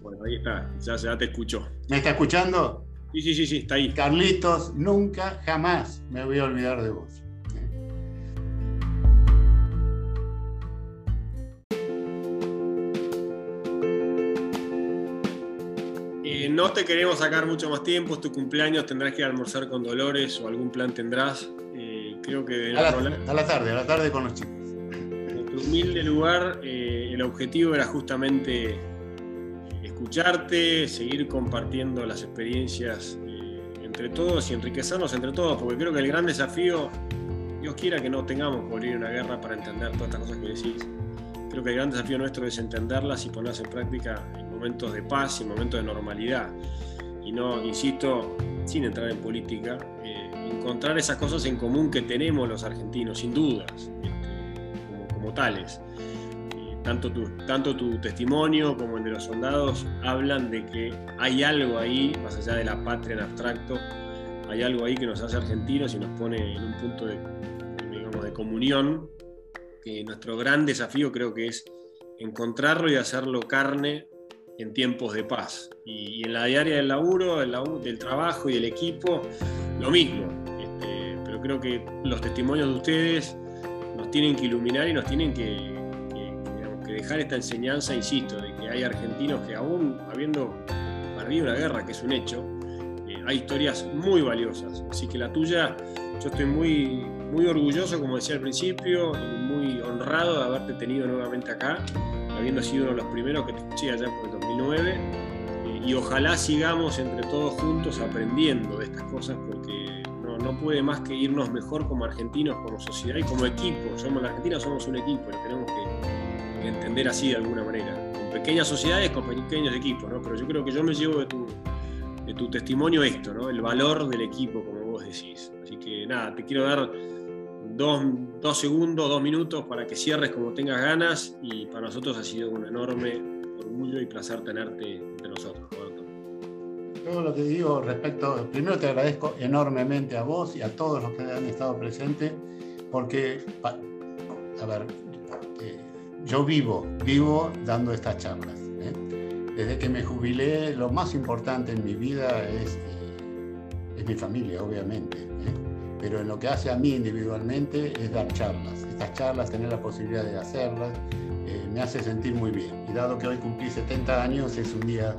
Speaker 1: Bueno, ahí está, ya, ya te escuchó.
Speaker 2: ¿Me está escuchando?
Speaker 1: Sí, sí, sí, sí, está ahí.
Speaker 2: Carlitos, nunca jamás me voy a olvidar de vos.
Speaker 1: No te queremos sacar mucho más tiempo, es tu cumpleaños, tendrás que a almorzar con Dolores o algún plan tendrás. Eh, creo que
Speaker 2: a la, tarde, a la tarde con los chicos.
Speaker 1: En tu humilde lugar, eh, el objetivo era justamente escucharte, seguir compartiendo las experiencias eh, entre todos y enriquecernos entre todos, porque creo que el gran desafío, Dios quiera que no tengamos que abrir una guerra para entender todas estas cosas que decís. Creo que el gran desafío nuestro es entenderlas y ponerlas en práctica momentos de paz y momentos de normalidad. Y no, insisto, sin entrar en política, eh, encontrar esas cosas en común que tenemos los argentinos, sin dudas, este, como, tales. tanto tu, tanto tu testimonio como el de los soldados hablan de que hay algo ahí, más allá de la patria en abstracto, hay algo ahí que nos hace argentinos y nos pone en un punto de, de comunión, que nuestro gran desafío creo que es encontrarlo y hacerlo carne en tiempos de paz. Y, en la diaria del laburo, del trabajo y del equipo, lo mismo. Este, pero creo que los testimonios de ustedes nos tienen que iluminar y nos tienen que, dejar esta enseñanza, insisto, de que hay argentinos que aún habiendo perdido una guerra, que es un hecho, eh, hay historias muy valiosas. Así que la tuya, yo estoy muy, muy orgulloso, como decía al principio, y muy honrado de haberte tenido nuevamente acá, habiendo sido uno de los primeros que te escuché allá por el 2009. Eh, y ojalá sigamos entre todos juntos aprendiendo de estas cosas, porque no, no, puede más que irnos mejor como argentinos, como sociedad y como equipo. Somos la Argentina, somos un equipo, lo tenemos que, entender así de alguna manera. Con pequeñas sociedades, con pequeños equipos, ¿no? Pero yo creo que yo me llevo de tu, de tu testimonio esto, ¿no? El valor del equipo, como vos decís. Así que nada, te quiero dar dos, segundos, dos minutos para que cierres como tengas ganas y para nosotros ha sido un enorme orgullo y placer tenerte entre nosotros, Roberto.
Speaker 2: Todo lo que digo respecto, primero te agradezco enormemente a vos y a todos los que han estado presentes, porque, a ver, eh, yo vivo, vivo dando estas charlas. ¿eh? Desde que me jubilé, lo más importante en mi vida es, eh, es mi familia, obviamente pero en lo que hace a mí individualmente es dar charlas. Estas charlas, tener la posibilidad de hacerlas, eh, me hace sentir muy bien. Y dado que hoy cumplí 70 años, es un día,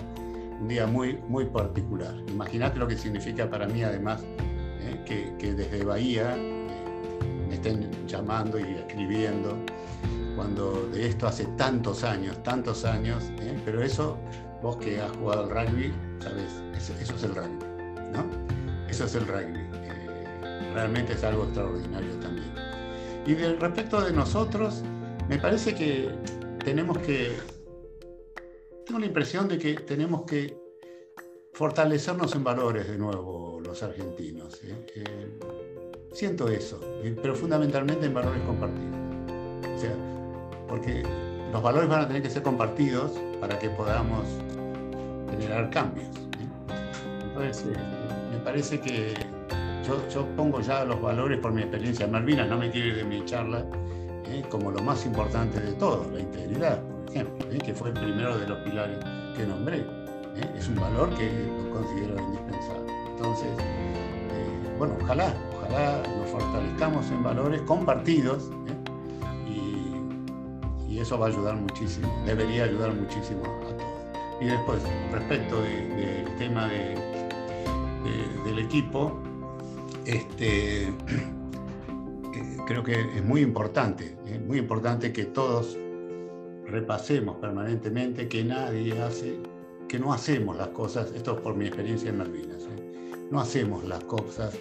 Speaker 2: un día muy, muy particular. Imagínate lo que significa para mí, además, eh, que, desde Bahía eh, me estén llamando y escribiendo, cuando de esto hace tantos años, tantos años, pero eso, vos que has jugado al rugby, sabes, eso, eso es el rugby, ¿no? Eso es el rugby realmente es algo extraordinario también. Y del respecto de nosotros, me parece que tenemos que, tengo la impresión de que tenemos que fortalecernos en valores de nuevo los argentinos. ¿eh? Eh, siento eso, eh, pero fundamentalmente en valores compartidos. O sea, porque los valores van a tener que ser compartidos para que podamos generar cambios. Entonces, me parece que yo, pongo ya los valores por mi experiencia en Malvinas, no me quiero ir de mi charla, ¿eh? como lo más importante de todo, la integridad, por ejemplo, ¿eh? que fue el primero de los pilares que nombré. ¿eh? Es un valor que lo considero indispensable. Entonces, bueno, ojalá, ojalá nos fortalezcamos en valores compartidos y, y, eso va a ayudar muchísimo, debería ayudar muchísimo a todos. Y después, respecto del tema de, del equipo, este, eh, creo que es muy importante, es muy importante que todos repasemos permanentemente que nadie hace, que no hacemos las cosas, esto es por mi experiencia en Malvinas, ¿eh? no hacemos las cosas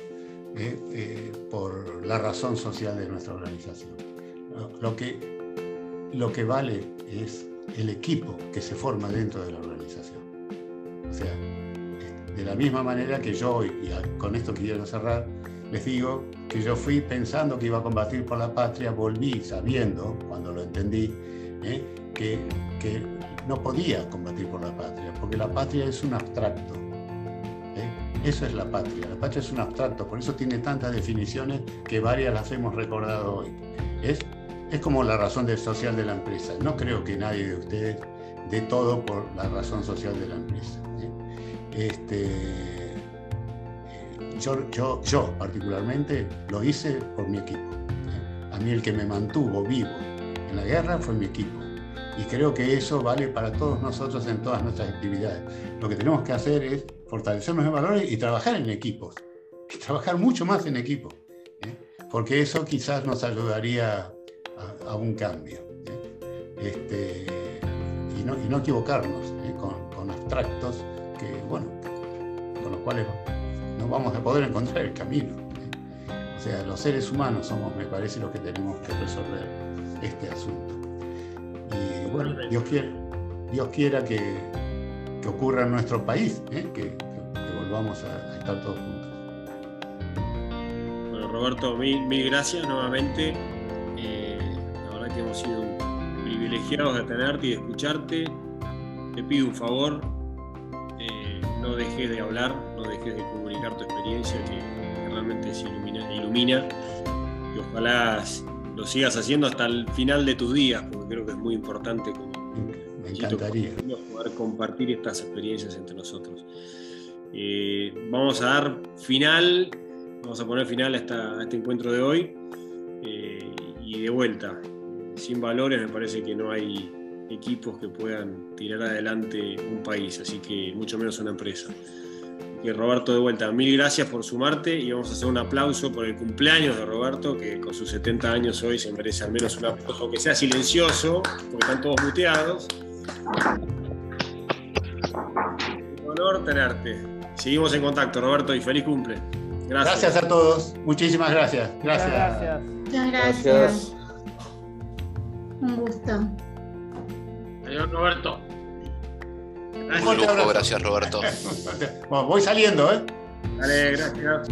Speaker 2: ¿eh? por la razón social de nuestra organización. Lo que, lo que vale es el equipo que se forma dentro de la organización. O sea, de la misma manera que yo, y con esto quiero cerrar, les digo que yo fui pensando que iba a combatir por la patria, volví sabiendo, cuando lo entendí, ¿eh? que, que, no podía combatir por la patria, porque la patria es un abstracto. ¿eh? Eso es la patria, la patria es un abstracto, por eso tiene tantas definiciones que varias las hemos recordado hoy. Es, es como la razón social de la empresa. No creo que nadie de ustedes dé todo por la razón social de la empresa. Este, yo, yo, yo, particularmente lo hice por mi equipo. A mí el que me mantuvo vivo en la guerra fue mi equipo. Y creo que eso vale para todos nosotros en todas nuestras actividades. Lo que tenemos que hacer es fortalecernos en valores y trabajar en equipos. Y trabajar mucho más en equipo. ¿eh? Porque eso quizás nos ayudaría a, un cambio. ¿eh? Este, y, no, y, no, equivocarnos ¿eh? con, con abstractos cuales no vamos a poder encontrar el camino. O sea, los seres humanos somos, me parece, los que tenemos que resolver este asunto. Y bueno, Dios quiera, Dios quiera que, que ocurra en nuestro país, ¿eh? que, volvamos a, estar todos juntos.
Speaker 1: Bueno, Roberto, mil, gracias nuevamente. Eh, la verdad que hemos sido privilegiados de tenerte y de escucharte. Te pido un favor, eh, no dejes de hablar, no dejes de comunicar tu experiencia que, realmente se ilumina, ilumina y ojalá lo sigas haciendo hasta el final de tus días, porque creo que es muy importante como
Speaker 2: me encantaría
Speaker 1: poder compartir estas experiencias entre nosotros. Eh, vamos a dar final, vamos a poner final a, este encuentro de hoy eh, y de vuelta. Sin valores me parece que no hay equipos que puedan tirar adelante un país, así que mucho menos una empresa. Y Roberto, de vuelta, mil gracias por sumarte y vamos a hacer un aplauso por el cumpleaños de Roberto, que con sus 70 años hoy se merece al menos un aplauso, que sea silencioso, porque están todos muteados. Un honor tenerte. Seguimos en contacto, Roberto, y feliz cumple.
Speaker 2: Gracias. Gracias a todos. Muchísimas gracias.
Speaker 3: Gracias.
Speaker 4: Gracias. Muchas gracias. Un gusto.
Speaker 1: Adiós, Roberto.
Speaker 3: Gracias. Un lujo, gracias Roberto.
Speaker 2: bueno, voy saliendo, ¿eh?
Speaker 1: Dale, gracias.